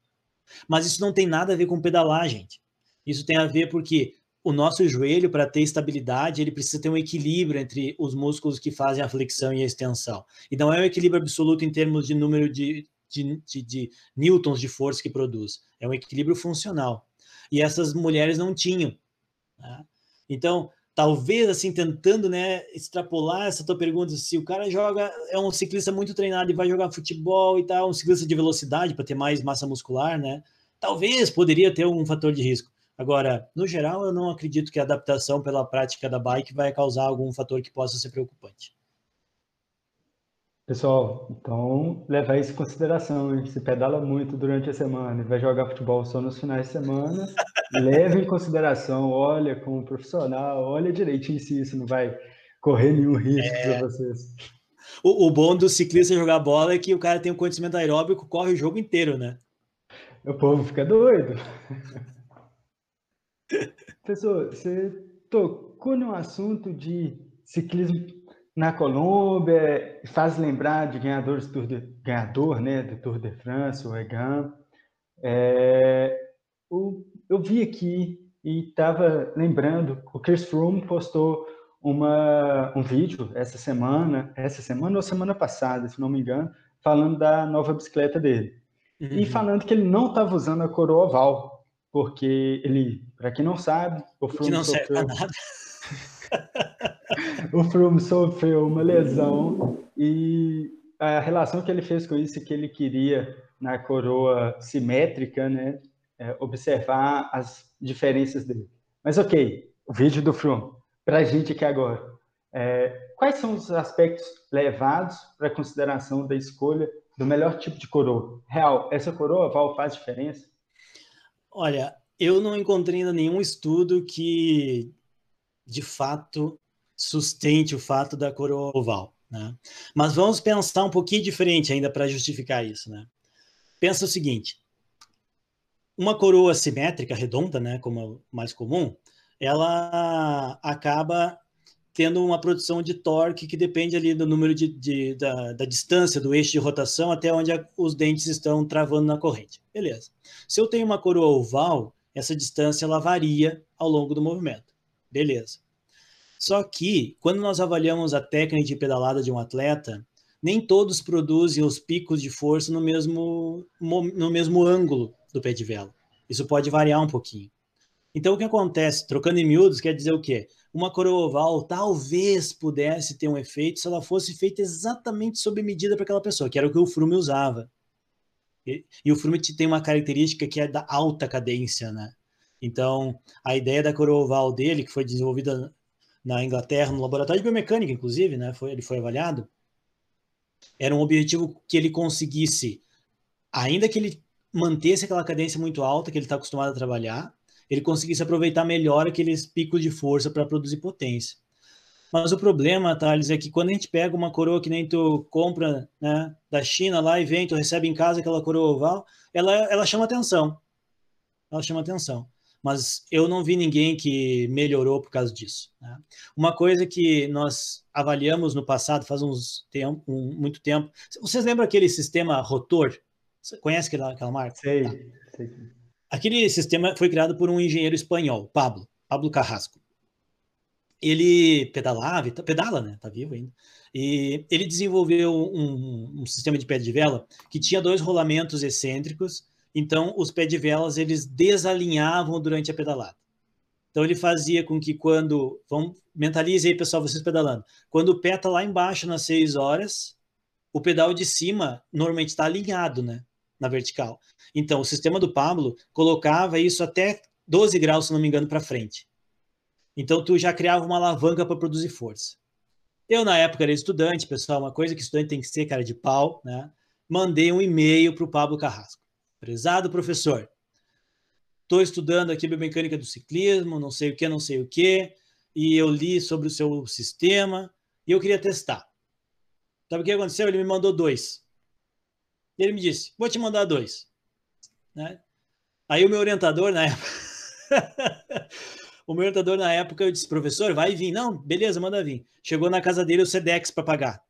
Mas isso não tem nada a ver com pedalar, gente. Isso tem a ver porque o nosso joelho, para ter estabilidade, ele precisa ter um equilíbrio entre os músculos que fazem a flexão e a extensão. E não é um equilíbrio absoluto em termos de número de, de, de, de newtons de força que produz. É um equilíbrio funcional. E essas mulheres não tinham. Né? Então, talvez assim tentando né extrapolar essa tua pergunta se o cara joga é um ciclista muito treinado e vai jogar futebol e tal um ciclista de velocidade para ter mais massa muscular né talvez poderia ter um fator de risco agora no geral eu não acredito que a adaptação pela prática da bike vai causar algum fator que possa ser preocupante Pessoal, então leva isso em consideração. Hein? Se pedala muito durante a semana e vai jogar futebol só nos finais de semana, (laughs) leve em consideração, olha como profissional, olha direitinho se isso não vai correr nenhum risco é... para vocês. O, o, bom do ciclista jogar bola é que o cara tem um conhecimento aeróbico, corre o jogo inteiro, né? O povo fica doido. (laughs) Pessoal, você tocou no assunto de ciclismo na Colômbia, faz lembrar de ganhadores do de, ganhador, né, do Tour de France, o Egan. É, o, eu vi aqui e estava lembrando, o Chris Froome postou uma, um vídeo essa semana, essa semana ou semana passada, se não me engano, falando da nova bicicleta dele. Uhum. E falando que ele não estava usando a coroa oval, porque ele, para quem não sabe, o Froome que não sofreu... serve nada. (laughs) o Froome sofreu uma lesão e a relação que ele fez com isso é que ele queria na coroa simétrica, né, é, observar as diferenças dele. Mas ok, o vídeo do Froome para a gente aqui agora. É, quais são os aspectos levados para consideração da escolha do melhor tipo de coroa? Real, essa coroa Val faz diferença? Olha, eu não encontrei ainda nenhum estudo que de fato sustente o fato da coroa oval. Né? Mas vamos pensar um pouquinho diferente ainda para justificar isso. Né? Pensa o seguinte: uma coroa simétrica, redonda, né, como é o mais comum, ela acaba tendo uma produção de torque que depende ali do número de, de da, da, distância do eixo de rotação até onde a, os dentes estão travando na corrente. Beleza. Se eu tenho uma coroa oval, essa distância ela varia ao longo do movimento. Beleza. Só que, quando nós avaliamos a técnica de pedalada de um atleta, nem todos produzem os picos de força no mesmo, no mesmo ângulo do pé de vela. Isso pode variar um pouquinho. Então, o que acontece? Trocando em miúdos, quer dizer o quê? Uma coroa oval talvez pudesse ter um efeito se ela fosse feita exatamente sob medida para aquela pessoa, que era o que o Frume usava. E, e o Frumit tem uma característica que é da alta cadência, né? Então, a ideia da coroa oval dele, que foi desenvolvida na Inglaterra, no laboratório de biomecânica, inclusive, né? Foi, ele foi avaliado. Era um objetivo que ele conseguisse, ainda que ele mantesse aquela cadência muito alta que ele está acostumado a trabalhar, ele conseguisse aproveitar melhor aqueles picos de força para produzir potência. Mas o problema, Thales, é que quando a gente pega uma coroa que nem tu compra né, da China lá e vem, tu recebe em casa aquela coroa oval, ela, ela chama atenção. Ela chama atenção mas eu não vi ninguém que melhorou por causa disso. Né? Uma coisa que nós avaliamos no passado, faz uns tempo, um, muito tempo, vocês lembram aquele sistema rotor? Você conhece aquela, aquela marca? Sei, tá. sei. Aquele sistema foi criado por um engenheiro espanhol, Pablo, Pablo Carrasco. Ele pedalava, pedala, né? Tá vivo ainda. E ele desenvolveu um, um sistema de pé de vela que tinha dois rolamentos excêntricos então, os pés de velas eles desalinhavam durante a pedalada. Então, ele fazia com que quando. Vamos, mentalize aí, pessoal, vocês pedalando. Quando o pé está lá embaixo nas 6 horas, o pedal de cima normalmente está alinhado, né? Na vertical. Então, o sistema do Pablo colocava isso até 12 graus, se não me engano, para frente. Então, tu já criava uma alavanca para produzir força. Eu, na época, era estudante, pessoal, uma coisa que estudante tem que ser cara de pau, né? Mandei um e-mail para o Pablo Carrasco. Prezado professor, estou estudando aqui biomecânica do ciclismo, não sei o que, não sei o que, e eu li sobre o seu sistema e eu queria testar. Sabe o que aconteceu? Ele me mandou dois. Ele me disse: Vou te mandar dois. Né? Aí o meu orientador na época. (laughs) o meu orientador na época, eu disse: Professor, vai vir. Não, beleza, manda vir. Chegou na casa dele o Sedex para pagar.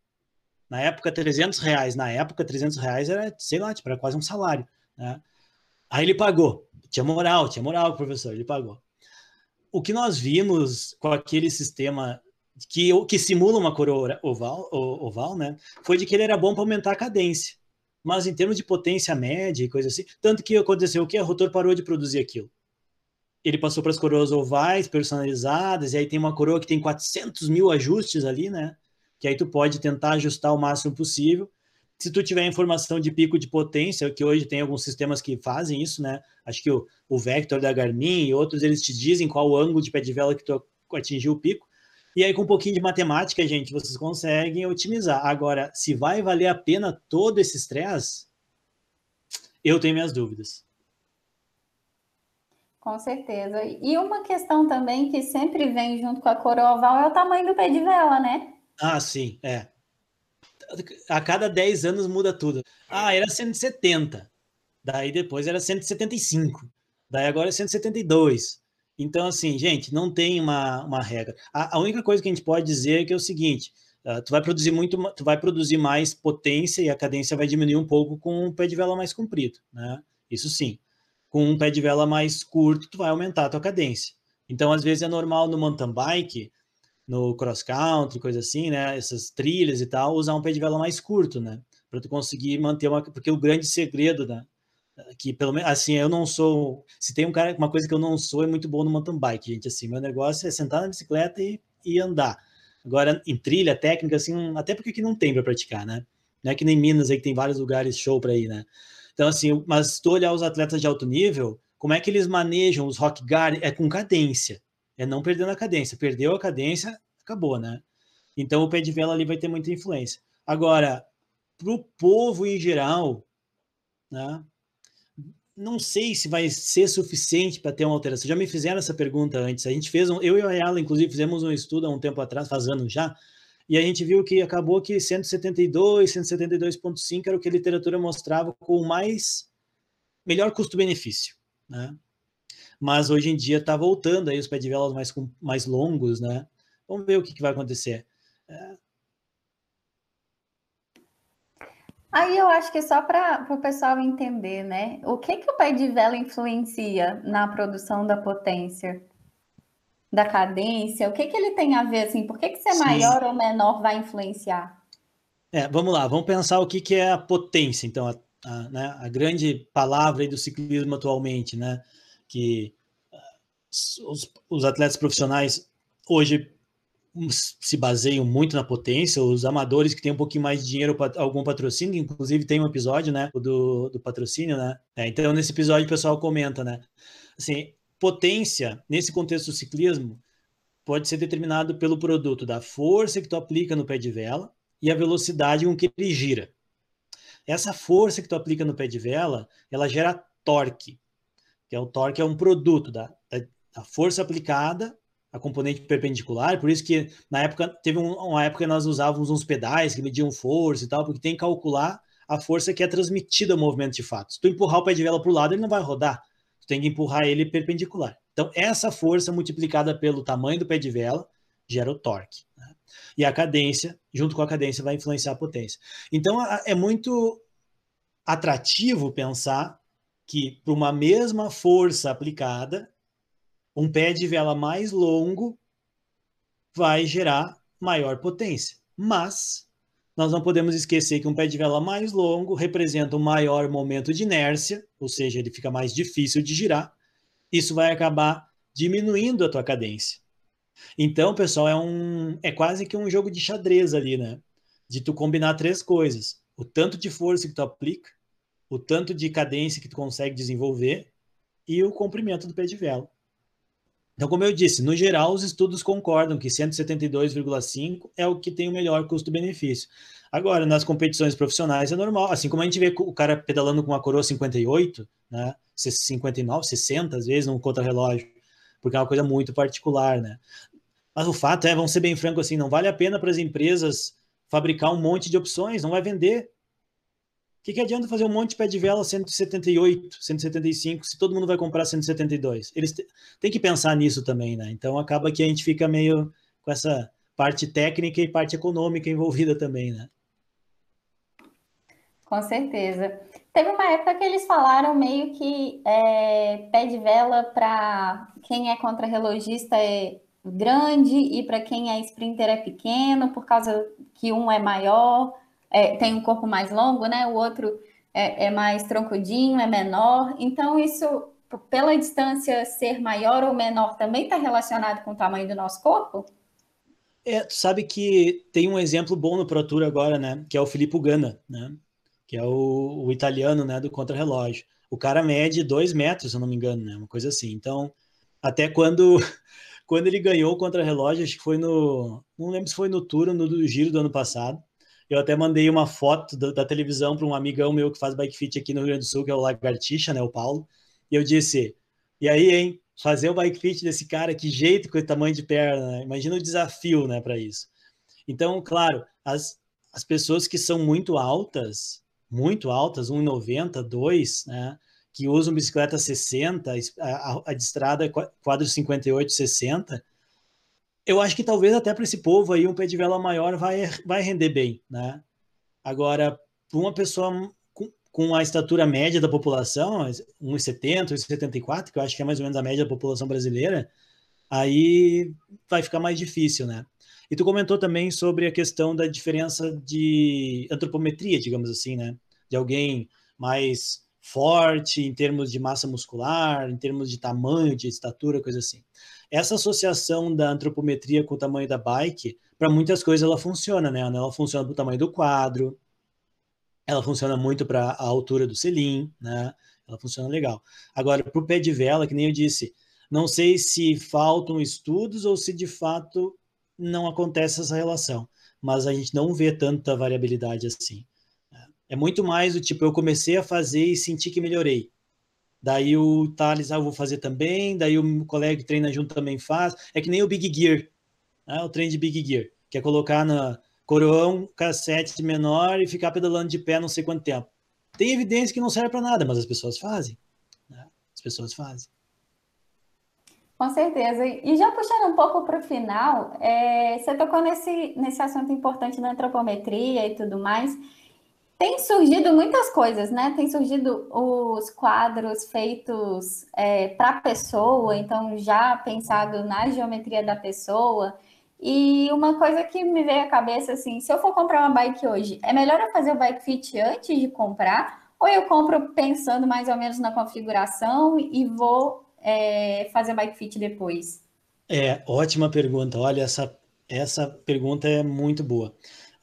Na época, 300 reais. Na época, 300 reais era, sei lá, tipo, era quase um salário. Né? Aí ele pagou. Tinha moral, tinha moral, professor, ele pagou. O que nós vimos com aquele sistema que, que simula uma coroa oval, oval, né, foi de que ele era bom para aumentar a cadência. Mas em termos de potência média e coisa assim, tanto que aconteceu o que? A rotor parou de produzir aquilo. Ele passou para as coroas ovais personalizadas, e aí tem uma coroa que tem 400 mil ajustes ali, né? Que aí tu pode tentar ajustar o máximo possível se tu tiver informação de pico de potência, que hoje tem alguns sistemas que fazem isso, né? Acho que o, o Vector da Garmin e outros, eles te dizem qual o ângulo de pé de vela que tu atingiu o pico. E aí, com um pouquinho de matemática, gente, vocês conseguem otimizar. Agora, se vai valer a pena todo esse estresse, eu tenho minhas dúvidas. Com certeza. E uma questão também que sempre vem junto com a coroa oval é o tamanho do pé de vela, né? Ah, sim, é a cada 10 anos muda tudo. Ah, era 170. Daí depois era 175. Daí agora é 172. Então, assim, gente, não tem uma, uma regra. A, a única coisa que a gente pode dizer é que é o seguinte: uh, tu vai produzir muito, tu vai produzir mais potência e a cadência vai diminuir um pouco com um pé de vela mais comprido, né? Isso sim. Com um pé de vela mais curto, tu vai aumentar a tua cadência. Então, às vezes é normal no mountain bike no cross country, coisa assim, né? Essas trilhas e tal, usar um pé de vela mais curto, né? Para tu conseguir manter uma, porque o grande segredo, né? Que pelo menos assim, eu não sou, se tem um cara, uma coisa que eu não sou é muito bom no mountain bike, gente, assim, meu negócio é sentar na bicicleta e, e andar. Agora em trilha técnica assim, até porque aqui não tem para praticar, né? Não é que nem Minas aí que tem vários lugares show para ir, né? Então assim, mas se olhar os atletas de alto nível, como é que eles manejam os rock guard é com cadência é não perdendo a cadência. Perdeu a cadência, acabou, né? Então o pé de vela ali vai ter muita influência. Agora, para o povo em geral, né? Não sei se vai ser suficiente para ter uma alteração. Já me fizeram essa pergunta antes. A gente fez um, eu e a Ayala, inclusive, fizemos um estudo há um tempo atrás, faz anos já, e a gente viu que acabou que 172, 172.5 era o que a literatura mostrava com mais melhor custo-benefício, né? mas hoje em dia está voltando aí os pé de velas mais, mais longos, né? Vamos ver o que, que vai acontecer. É... Aí eu acho que só para o pessoal entender, né? O que, que o pé de vela influencia na produção da potência, da cadência? O que, que ele tem a ver, assim? Por que, que ser Sim. maior ou menor vai influenciar? É, vamos lá, vamos pensar o que, que é a potência, então, a, a, né, a grande palavra do ciclismo atualmente, né? que uh, os, os, atletas profissionais hoje se baseiam muito na potência, os amadores que têm um pouquinho mais de dinheiro, algum patrocínio, inclusive tem um episódio, né, do, do patrocínio, né, é, então nesse episódio o pessoal comenta, né, assim, potência, nesse contexto do ciclismo, pode ser determinado pelo produto da força que tu aplica no pé de vela e a velocidade com que ele gira. Essa força que tu aplica no pé de vela, ela gera torque, que é o torque é um produto da, da, da força aplicada a componente perpendicular, por isso que na época teve um, uma época que nós usávamos uns pedais que mediam força e tal, porque tem que calcular a força que é transmitida ao movimento de fato. Se tu empurrar o pé de vela para o lado, ele não vai rodar. Tu tem que empurrar ele perpendicular. Então, essa força multiplicada pelo tamanho do pé de vela gera o torque. Né? E a cadência, junto com a cadência, vai influenciar a potência. Então, é muito atrativo pensar que, para uma mesma força aplicada, um pé de vela mais longo vai gerar maior potência. Mas nós não podemos esquecer que um pé de vela mais longo representa um maior momento de inércia, ou seja, ele fica mais difícil de girar. Isso vai acabar diminuindo a tua cadência. Então, pessoal, é um é quase que um jogo de xadrez ali, né? De tu combinar três coisas: o tanto de força que tu aplica, o tanto de cadência que tu consegue desenvolver e o comprimento do pé de vela. Então, como eu disse, no geral, os estudos concordam que 172,5 é o que tem o melhor custo-benefício. Agora, nas competições profissionais é normal, assim como a gente vê o cara pedalando com uma coroa 58, né, 59, 60 às vezes, num contra-relógio, porque é uma coisa muito particular, né? Mas o fato é, vamos ser bem francos assim, não vale a pena para as empresas fabricar um monte de opções, não vai vender que, que adianta fazer um monte de pé de vela 178, 175, se todo mundo vai comprar 172? Eles têm que pensar nisso também, né? Então acaba que a gente fica meio com essa parte técnica e parte econômica envolvida também, né? Com certeza. Teve uma época que eles falaram meio que é, pé de vela para quem é contra-relogista é grande e para quem é sprinter é pequeno, por causa que um é maior é, tem um corpo mais longo, né? O outro é, é mais troncudinho, é menor. Então, isso, pela distância ser maior ou menor, também está relacionado com o tamanho do nosso corpo? É, tu sabe que tem um exemplo bom no Pro Tour agora, né? Que é o Filippo Ganna, né? Que é o, o italiano, né? Do contrarrelógio. O cara mede dois metros, se eu não me engano, né? Uma coisa assim. Então, até quando (laughs) quando ele ganhou o contrarrelógio, acho que foi no. Não lembro se foi no Tour ou no Giro do ano passado. Eu até mandei uma foto da, da televisão para um amigão meu que faz bike fit aqui no Rio Grande do Sul, que é o Lagartixa, né, o Paulo. E eu disse: "E aí, hein? Fazer o bike fit desse cara, que jeito com o tamanho de perna, né? Imagina o desafio, né, para isso". Então, claro, as as pessoas que são muito altas, muito altas, 1,90, 2, né, que usam bicicleta 60, a, a, a de estrada é quadro 58, 60, eu acho que talvez até para esse povo aí um pé de vela maior vai, vai render bem, né? Agora, para uma pessoa com, com a estatura média da população, 1,70, 1,74, que eu acho que é mais ou menos a média da população brasileira, aí vai ficar mais difícil, né? E tu comentou também sobre a questão da diferença de antropometria, digamos assim, né? De alguém mais forte em termos de massa muscular, em termos de tamanho, de estatura, coisa assim. Essa associação da antropometria com o tamanho da bike, para muitas coisas ela funciona, né? Ela funciona para o tamanho do quadro, ela funciona muito para a altura do selim, né? Ela funciona legal. Agora, para o pé de vela, que nem eu disse, não sei se faltam estudos ou se de fato não acontece essa relação, mas a gente não vê tanta variabilidade assim. É muito mais do tipo, eu comecei a fazer e senti que melhorei. Daí o Thales, ah, eu vou fazer também, daí o colega que treina junto também faz. É que nem o Big Gear, né? o treino de Big Gear, que é colocar na coroão, cassete menor e ficar pedalando de pé não sei quanto tempo. Tem evidência que não serve para nada, mas as pessoas fazem. Né? As pessoas fazem. Com certeza. E já puxando um pouco para o final, é, você tocou nesse, nesse assunto importante da antropometria e tudo mais. Tem surgido muitas coisas, né? Tem surgido os quadros feitos é, para a pessoa, então já pensado na geometria da pessoa. E uma coisa que me veio à cabeça, assim, se eu for comprar uma bike hoje, é melhor eu fazer o bike fit antes de comprar? Ou eu compro pensando mais ou menos na configuração e vou é, fazer bike fit depois? É, ótima pergunta. Olha, essa Essa pergunta é muito boa.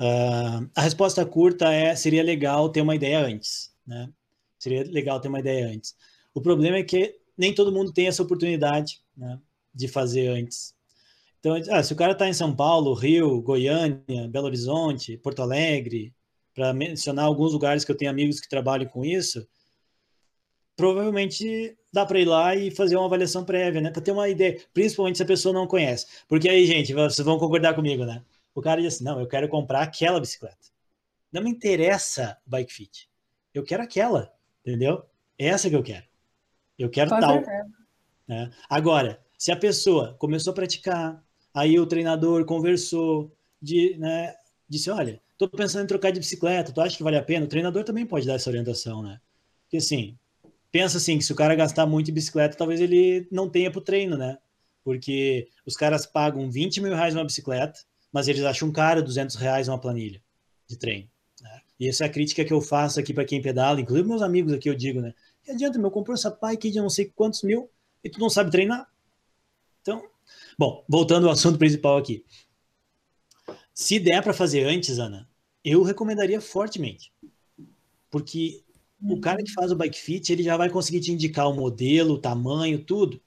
Uh, a resposta curta é: seria legal ter uma ideia antes, né? Seria legal ter uma ideia antes. O problema é que nem todo mundo tem essa oportunidade né, de fazer antes. Então, ah, se o cara está em São Paulo, Rio, Goiânia, Belo Horizonte, Porto Alegre, para mencionar alguns lugares que eu tenho amigos que trabalham com isso, provavelmente dá para ir lá e fazer uma avaliação prévia, né? Para ter uma ideia, principalmente se a pessoa não conhece. Porque aí, gente, vocês vão concordar comigo, né? O cara diz assim: não, eu quero comprar aquela bicicleta. Não me interessa o bike fit. Eu quero aquela, entendeu? É essa que eu quero. Eu quero Com tal. Né? Agora, se a pessoa começou a praticar, aí o treinador conversou, de, né, disse: olha, estou pensando em trocar de bicicleta, tu acha que vale a pena? O treinador também pode dar essa orientação, né? Porque assim, pensa assim, que se o cara gastar muito em bicicleta, talvez ele não tenha para o treino, né? Porque os caras pagam 20 mil reais numa bicicleta, mas eles acham caro 200 reais uma planilha de treino. Né? E essa é a crítica que eu faço aqui para quem pedala, inclusive meus amigos aqui, eu digo, né? Que adianta, meu, comprou essa bike de não sei quantos mil e tu não sabe treinar. Então, bom, voltando ao assunto principal aqui. Se der para fazer antes, Ana, eu recomendaria fortemente. Porque o cara que faz o bike fit, ele já vai conseguir te indicar o modelo, o tamanho, tudo.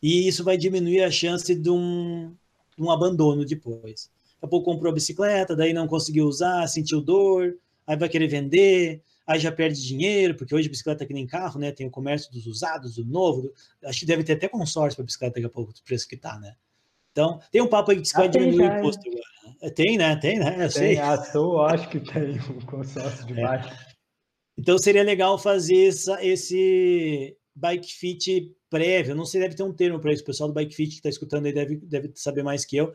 E isso vai diminuir a chance de um, um abandono depois. Daqui a pouco comprou a bicicleta, daí não conseguiu usar, sentiu dor, aí vai querer vender, aí já perde dinheiro, porque hoje bicicleta é que nem carro, né? Tem o comércio dos usados, do novo. Do... Acho que deve ter até consórcio para bicicleta daqui a pouco, do preço que tá, né? Então, tem um papo aí que vai diminuir o imposto agora. Né? Tem, né? Tem, né? Eu tem, sei. A toa, acho que tem um consórcio de é. baixo. Então, seria legal fazer essa, esse bike fit prévio. Não sei, deve ter um termo para isso. O pessoal do bike fit que está escutando aí deve, deve saber mais que eu.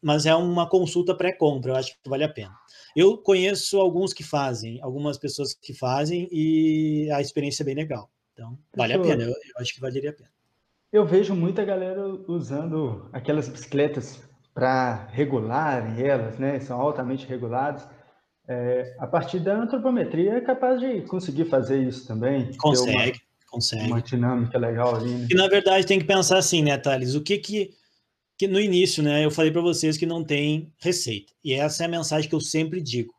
Mas é uma consulta pré-compra, eu acho que vale a pena. Eu conheço alguns que fazem, algumas pessoas que fazem, e a experiência é bem legal. Então, vale a pena, eu, eu acho que valeria a pena. Eu vejo muita galera usando aquelas bicicletas para regularem elas, né? São altamente reguladas. É, a partir da antropometria é capaz de conseguir fazer isso também. Consegue, consegue. Uma dinâmica legal ali. Né? E na verdade tem que pensar assim, né, Thales? O que que que no início, né, eu falei para vocês que não tem receita. E essa é a mensagem que eu sempre digo.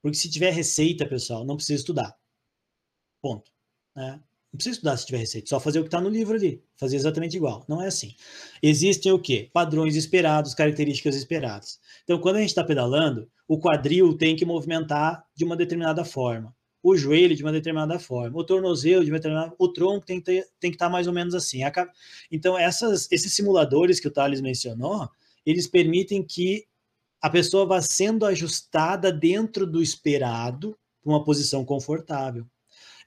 Porque se tiver receita, pessoal, não precisa estudar. Ponto. Né? Não precisa estudar se tiver receita, só fazer o que está no livro ali, fazer exatamente igual. Não é assim. Existem o quê? Padrões esperados, características esperadas. Então, quando a gente está pedalando, o quadril tem que movimentar de uma determinada forma o joelho de uma determinada forma, o tornozelo de uma determinada o tronco tem que, ter, tem que estar mais ou menos assim. Então, essas, esses simuladores que o Thales mencionou, eles permitem que a pessoa vá sendo ajustada dentro do esperado, uma posição confortável.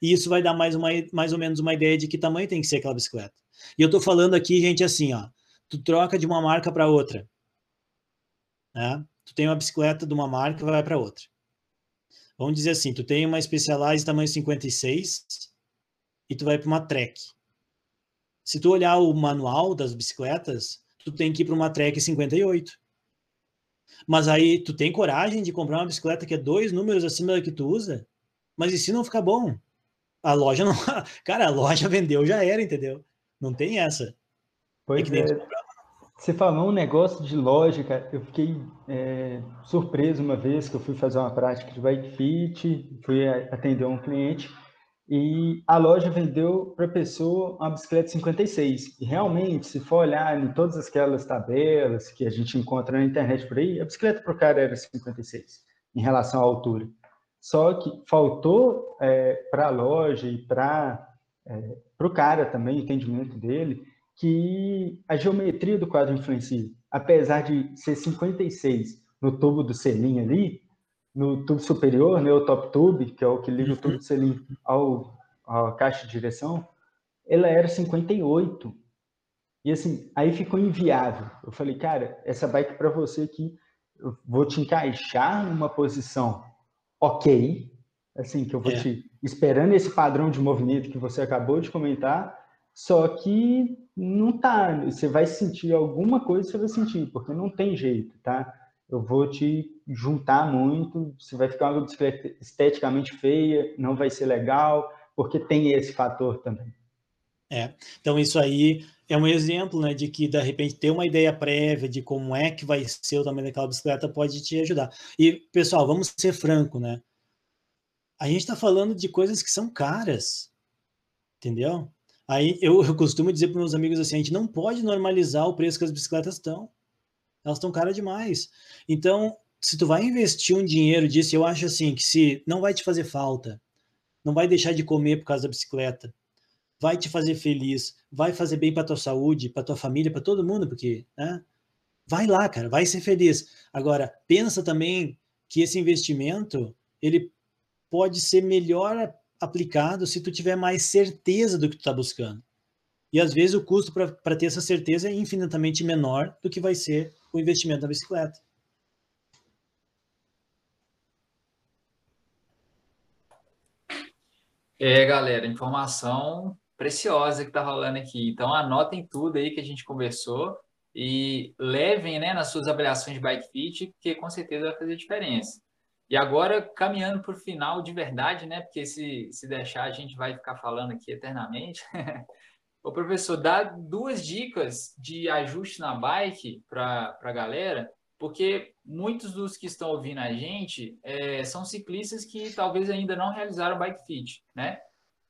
E isso vai dar mais, uma, mais ou menos uma ideia de que tamanho tem que ser aquela bicicleta. E eu estou falando aqui, gente, assim, ó, tu troca de uma marca para outra. Né? Tu tem uma bicicleta de uma marca vai para outra. Vamos dizer assim, tu tem uma Specialized tamanho 56 e tu vai para uma Trek. Se tu olhar o manual das bicicletas, tu tem que ir para uma Trek 58. Mas aí tu tem coragem de comprar uma bicicleta que é dois números acima da que tu usa? Mas e se não ficar bom? A loja (laughs) não. Cara, a loja vendeu, já era, entendeu? Não tem essa. Pois é. Você falou um negócio de lógica, eu fiquei é, surpreso uma vez que eu fui fazer uma prática de bike fit, fui atender um cliente e a loja vendeu para a pessoa uma bicicleta 56. E realmente, se for olhar em todas aquelas tabelas que a gente encontra na internet por aí, a bicicleta para o cara era 56 em relação à altura. Só que faltou é, para a loja e para é, o cara também, o entendimento dele, que a geometria do quadro influencia. Apesar de ser 56 no tubo do selim ali, no tubo superior, né, o top tube, que é o que liga o tubo do selim ao, à caixa de direção, ela era 58. E assim, aí ficou inviável. Eu falei, cara, essa bike para você aqui, eu vou te encaixar numa posição ok, assim, que eu vou é. te esperando esse padrão de movimento que você acabou de comentar, só que não tá. Você vai sentir alguma coisa, você vai sentir, porque não tem jeito, tá? Eu vou te juntar muito, você vai ficar uma bicicleta esteticamente feia, não vai ser legal, porque tem esse fator também. É, então isso aí é um exemplo, né, de que de repente ter uma ideia prévia de como é que vai ser o tamanho daquela bicicleta pode te ajudar. E pessoal, vamos ser franco, né? A gente está falando de coisas que são caras, entendeu? Aí eu, eu costumo dizer para meus amigos assim, a gente não pode normalizar o preço que as bicicletas estão. Elas estão caras demais. Então, se tu vai investir um dinheiro disso, eu acho assim que se não vai te fazer falta, não vai deixar de comer por causa da bicicleta, vai te fazer feliz, vai fazer bem para tua saúde, para tua família, para todo mundo, porque, né? Vai lá, cara, vai ser feliz. Agora, pensa também que esse investimento, ele pode ser melhor aplicado se tu tiver mais certeza do que tu está buscando. E às vezes o custo para ter essa certeza é infinitamente menor do que vai ser o investimento na bicicleta. É, galera, informação preciosa que está rolando aqui. Então, anotem tudo aí que a gente conversou e levem né, nas suas avaliações de bike fit, que com certeza vai fazer diferença. E agora, caminhando para o final de verdade, né? Porque se, se deixar, a gente vai ficar falando aqui eternamente. (laughs) o professor, dá duas dicas de ajuste na bike para a galera, porque muitos dos que estão ouvindo a gente é, são ciclistas que talvez ainda não realizaram bike fit, né?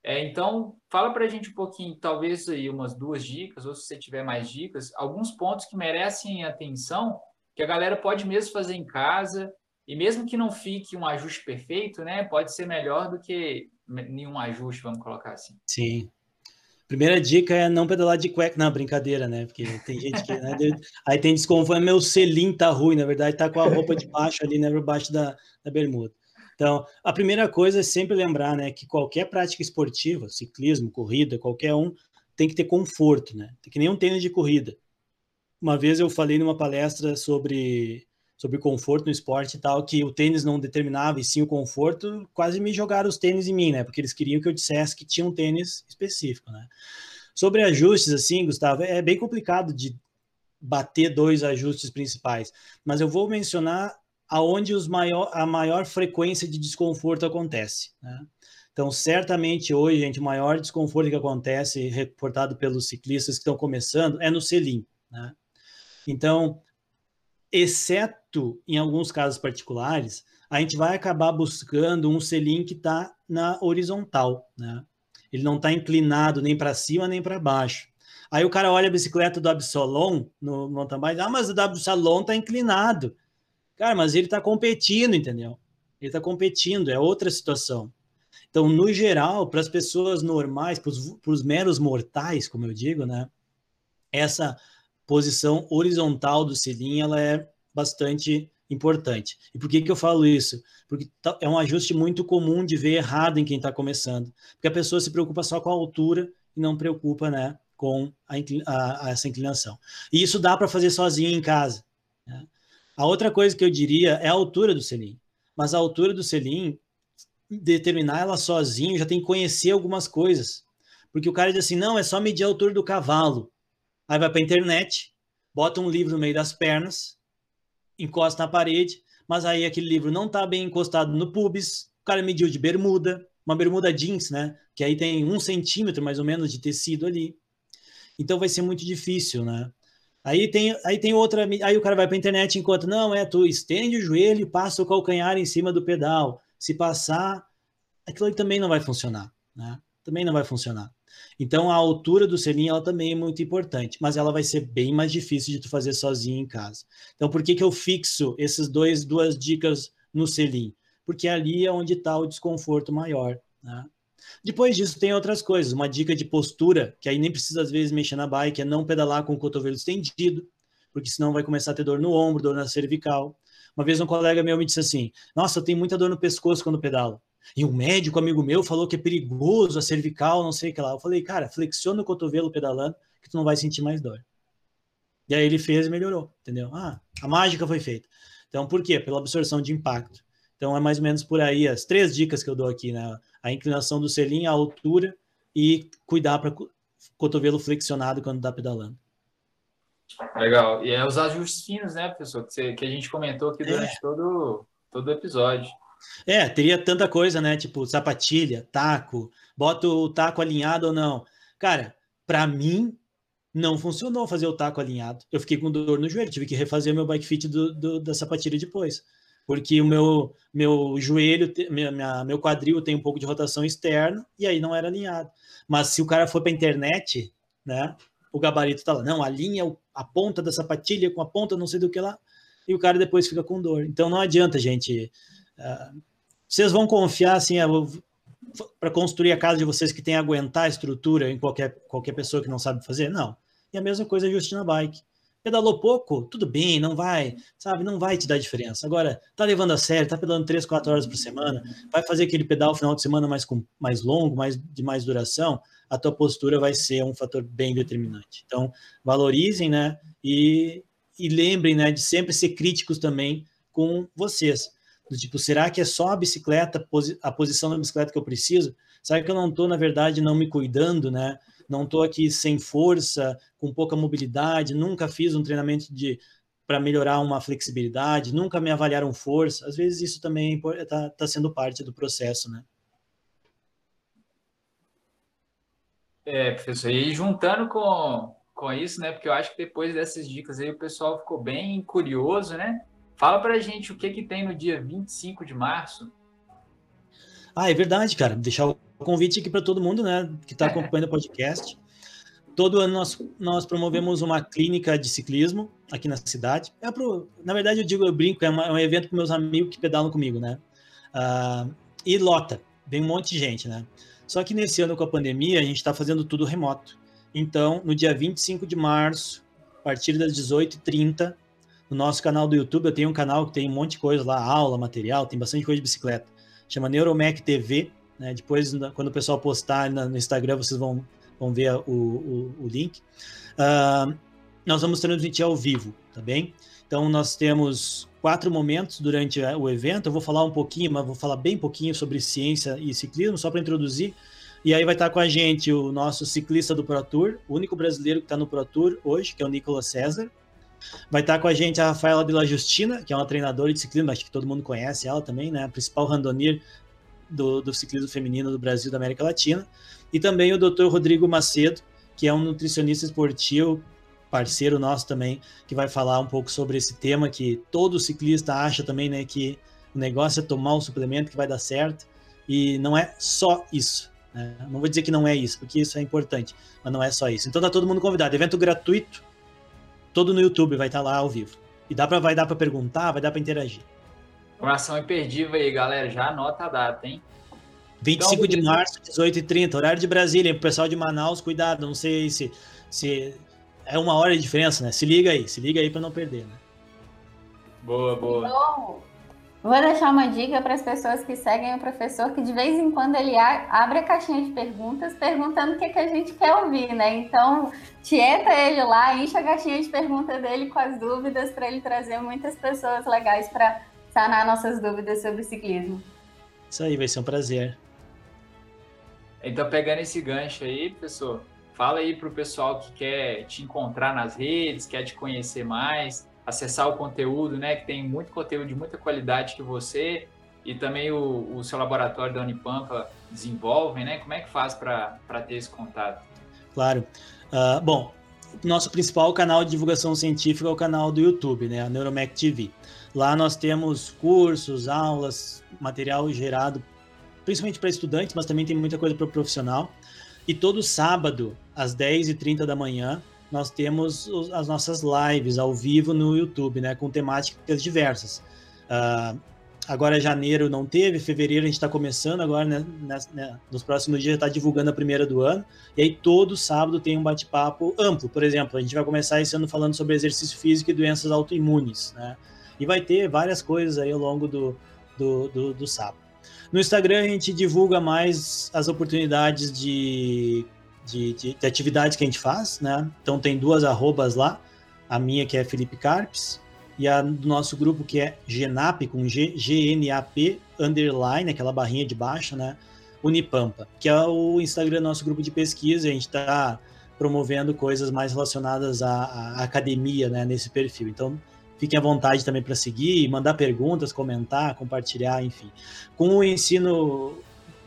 É, então, fala para a gente um pouquinho, talvez aí umas duas dicas, ou se você tiver mais dicas, alguns pontos que merecem atenção, que a galera pode mesmo fazer em casa, e mesmo que não fique um ajuste perfeito, né, pode ser melhor do que nenhum ajuste, vamos colocar assim. Sim. Primeira dica é não pedalar de cueca. Não, brincadeira, né? Porque tem gente que. Né, aí tem desconforto, meu selim tá ruim, na verdade, tá com a roupa de baixo ali, né? Por baixo da, da bermuda. Então, a primeira coisa é sempre lembrar, né, que qualquer prática esportiva, ciclismo, corrida, qualquer um, tem que ter conforto, né? Tem que nem um tênis de corrida. Uma vez eu falei numa palestra sobre sobre conforto no esporte e tal, que o tênis não determinava e sim o conforto, quase me jogaram os tênis em mim, né? Porque eles queriam que eu dissesse que tinha um tênis específico, né? Sobre ajustes, assim, Gustavo, é bem complicado de bater dois ajustes principais, mas eu vou mencionar aonde os maior, a maior frequência de desconforto acontece. Né? Então, certamente hoje, gente, o maior desconforto que acontece, reportado pelos ciclistas que estão começando, é no selim. Né? Então, exceto em alguns casos particulares, a gente vai acabar buscando um selim que está na horizontal. Né? Ele não está inclinado nem para cima nem para baixo. Aí o cara olha a bicicleta do Absolon no mountain bike, ah, mas o do está inclinado. Cara, mas ele está competindo, entendeu? Ele está competindo, é outra situação. Então, no geral, para as pessoas normais, para os meros mortais, como eu digo, né? Essa posição horizontal do selim, ela é bastante importante. E por que, que eu falo isso? Porque tá, é um ajuste muito comum de ver errado em quem está começando. Porque a pessoa se preocupa só com a altura e não preocupa, né, com a, a, essa inclinação. E isso dá para fazer sozinho em casa. Né? A outra coisa que eu diria é a altura do selim. Mas a altura do selim, determinar ela sozinho, já tem que conhecer algumas coisas. Porque o cara diz assim, não, é só medir a altura do cavalo. Aí vai para a internet, bota um livro no meio das pernas, encosta na parede, mas aí aquele livro não está bem encostado no pubis, o cara mediu de bermuda, uma bermuda jeans, né? Que aí tem um centímetro mais ou menos de tecido ali. Então vai ser muito difícil, né? Aí tem, aí tem outra. Aí o cara vai para a internet e encontra, não, é, tu estende o joelho e passa o calcanhar em cima do pedal. Se passar, aquilo ali também não vai funcionar, né? Também não vai funcionar. Então a altura do selim ela também é muito importante, mas ela vai ser bem mais difícil de tu fazer sozinho em casa. Então por que que eu fixo essas dois, duas dicas no selim? Porque ali é onde está o desconforto maior, né? Depois disso, tem outras coisas. Uma dica de postura, que aí nem precisa às vezes mexer na bike, é não pedalar com o cotovelo estendido, porque senão vai começar a ter dor no ombro, dor na cervical. Uma vez um colega meu me disse assim: Nossa, eu tenho muita dor no pescoço quando pedalo. E um médico amigo meu falou que é perigoso a cervical, não sei o que lá. Eu falei, cara, flexiona o cotovelo pedalando, que tu não vai sentir mais dor. E aí ele fez e melhorou, entendeu? Ah, a mágica foi feita. Então, por quê? Pela absorção de impacto. Então, é mais ou menos por aí as três dicas que eu dou aqui, né? A inclinação do selim, a altura e cuidar para cotovelo flexionado quando está pedalando. Legal. E é os ajustes finos, né, professor? Que, você, que a gente comentou aqui durante é. todo, todo o episódio. É, teria tanta coisa, né? Tipo, sapatilha, taco, bota o taco alinhado ou não. Cara, para mim, não funcionou fazer o taco alinhado. Eu fiquei com dor no joelho, tive que refazer meu bike fit do, do, da sapatilha depois. Porque o meu, meu joelho, minha, minha, meu quadril tem um pouco de rotação externa e aí não era alinhado. Mas se o cara for para internet, né, o gabarito tá lá, não, alinha a ponta da sapatilha com a ponta não sei do que lá, e o cara depois fica com dor. Então não adianta, gente. Vocês vão confiar assim, para construir a casa de vocês que tem que aguentar a estrutura em qualquer, qualquer pessoa que não sabe fazer? Não. E a mesma coisa Justina Bike. Pedalou pouco, tudo bem, não vai, sabe, não vai te dar diferença. Agora, tá levando a sério, tá pedalando 3, 4 horas por semana, vai fazer aquele pedal final de semana mais, com, mais longo, mais, de mais duração, a tua postura vai ser um fator bem determinante. Então, valorizem, né, e, e lembrem, né, de sempre ser críticos também com vocês. Do tipo, será que é só a bicicleta, a posição da bicicleta que eu preciso? Será que eu não estou, na verdade, não me cuidando, né? Não estou aqui sem força, com pouca mobilidade, nunca fiz um treinamento de para melhorar uma flexibilidade, nunca me avaliaram força. Às vezes isso também está tá sendo parte do processo, né? É, professor, e juntando com, com isso, né? Porque eu acho que depois dessas dicas aí o pessoal ficou bem curioso, né? Fala pra gente o que que tem no dia 25 de março. Ah, é verdade, cara. Deixar o convite aqui para todo mundo, né, que está acompanhando o podcast. Todo ano nós, nós promovemos uma clínica de ciclismo aqui na cidade. É pro, na verdade, eu digo, eu brinco, é, uma, é um evento com meus amigos que pedalam comigo, né? Uh, e lota, vem um monte de gente, né? Só que nesse ano com a pandemia, a gente está fazendo tudo remoto. Então, no dia 25 de março, a partir das 18h30, no nosso canal do YouTube, eu tenho um canal que tem um monte de coisa lá, aula, material, tem bastante coisa de bicicleta. Chama Neuromec TV. Né? Depois, quando o pessoal postar no Instagram, vocês vão, vão ver o, o, o link. Uh, nós vamos transmitir ao vivo, tá bem? Então, nós temos quatro momentos durante o evento. Eu vou falar um pouquinho, mas vou falar bem pouquinho sobre ciência e ciclismo, só para introduzir. E aí vai estar com a gente o nosso ciclista do Pro Tour, o único brasileiro que está no Pro Tour hoje, que é o Nicolas César. Vai estar com a gente a Rafaela de la Justina, que é uma treinadora de ciclismo, acho que todo mundo conhece ela também, né? A principal randonir do, do ciclismo feminino do Brasil e da América Latina. E também o Dr. Rodrigo Macedo, que é um nutricionista esportivo, parceiro nosso também, que vai falar um pouco sobre esse tema que todo ciclista acha também, né? Que o negócio é tomar um suplemento que vai dar certo. E não é só isso. Né? Não vou dizer que não é isso, porque isso é importante, mas não é só isso. Então tá todo mundo convidado. Evento gratuito todo no YouTube, vai estar tá lá ao vivo. E dá pra, vai dar para perguntar, vai dar para interagir. Informação imperdível aí, galera. Já anota a data, hein? 25 então, de março, 18h30, horário de Brasília. Pro pessoal de Manaus, cuidado, não sei se, se é uma hora de diferença, né? Se liga aí, se liga aí para não perder, né? Boa, boa. Então, vou deixar uma dica para as pessoas que seguem o professor, que de vez em quando ele abre a caixinha de perguntas, perguntando o que, que a gente quer ouvir, né? Então, tieta ele lá, enche a caixinha de perguntas dele com as dúvidas para ele trazer muitas pessoas legais para sanar nossas dúvidas sobre ciclismo. Isso aí, vai ser um prazer. Então, pegando esse gancho aí, professor, fala aí para o pessoal que quer te encontrar nas redes, quer te conhecer mais, acessar o conteúdo, né? Que tem muito conteúdo de muita qualidade que você e também o, o seu laboratório da Unipampa desenvolvem, né? Como é que faz para ter esse contato? Claro. Uh, bom, nosso principal canal de divulgação científica é o canal do YouTube, né, a Neuromec TV. Lá nós temos cursos, aulas, material gerado principalmente para estudantes, mas também tem muita coisa para o profissional. E todo sábado, às 10h30 da manhã, nós temos as nossas lives ao vivo no YouTube, né, com temáticas diversas. Uh, Agora janeiro não teve, fevereiro a gente está começando agora, né, né, Nos próximos dias está divulgando a primeira do ano. E aí todo sábado tem um bate-papo amplo. Por exemplo, a gente vai começar esse ano falando sobre exercício físico e doenças autoimunes, né? E vai ter várias coisas aí ao longo do, do, do, do sábado. No Instagram a gente divulga mais as oportunidades de, de, de, de atividades que a gente faz, né? Então tem duas arrobas lá. A minha que é Felipe Carpes e a do nosso grupo que é GNAP, com G, GNAP, underline, aquela barrinha de baixo, né? Unipampa, que é o Instagram nosso grupo de pesquisa, a gente está promovendo coisas mais relacionadas à, à, academia, né, nesse perfil. Então, fiquem à vontade também para seguir, mandar perguntas, comentar, compartilhar, enfim. Com o ensino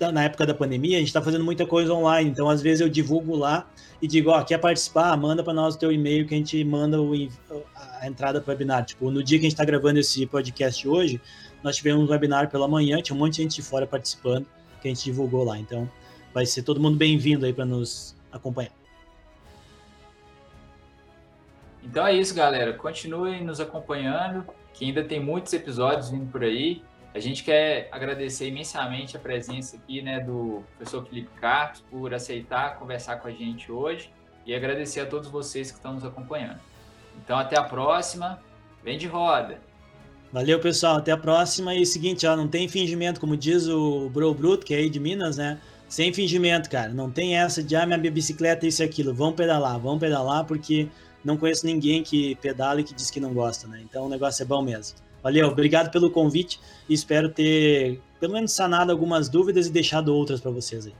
na época da pandemia, a gente está fazendo muita coisa online, então às vezes eu divulgo lá e digo, ó, quer participar? Manda para nós o teu e-mail que a gente manda o, a entrada para o webinar. Tipo, no dia que a gente está gravando esse podcast hoje, nós tivemos um webinar pela manhã, tinha um monte de gente de fora participando, que a gente divulgou lá. Então, vai ser todo mundo bem-vindo aí para nos acompanhar. Então é isso, galera. Continuem nos acompanhando, que ainda tem muitos episódios vindo por aí. A gente quer agradecer imensamente a presença aqui né, do professor Felipe Carlos por aceitar conversar com a gente hoje e agradecer a todos vocês que estão nos acompanhando. Então, até a próxima. Vem de roda! Valeu, pessoal. Até a próxima. E seguinte, ó, não tem fingimento, como diz o Bro Bruto, que é aí de Minas, né? Sem fingimento, cara. Não tem essa de, ah, minha bicicleta é isso e aquilo. Vamos pedalar, vamos pedalar, porque não conheço ninguém que pedala e que diz que não gosta, né? Então o negócio é bom mesmo. Valeu, obrigado pelo convite e espero ter pelo menos sanado algumas dúvidas e deixado outras para vocês aí.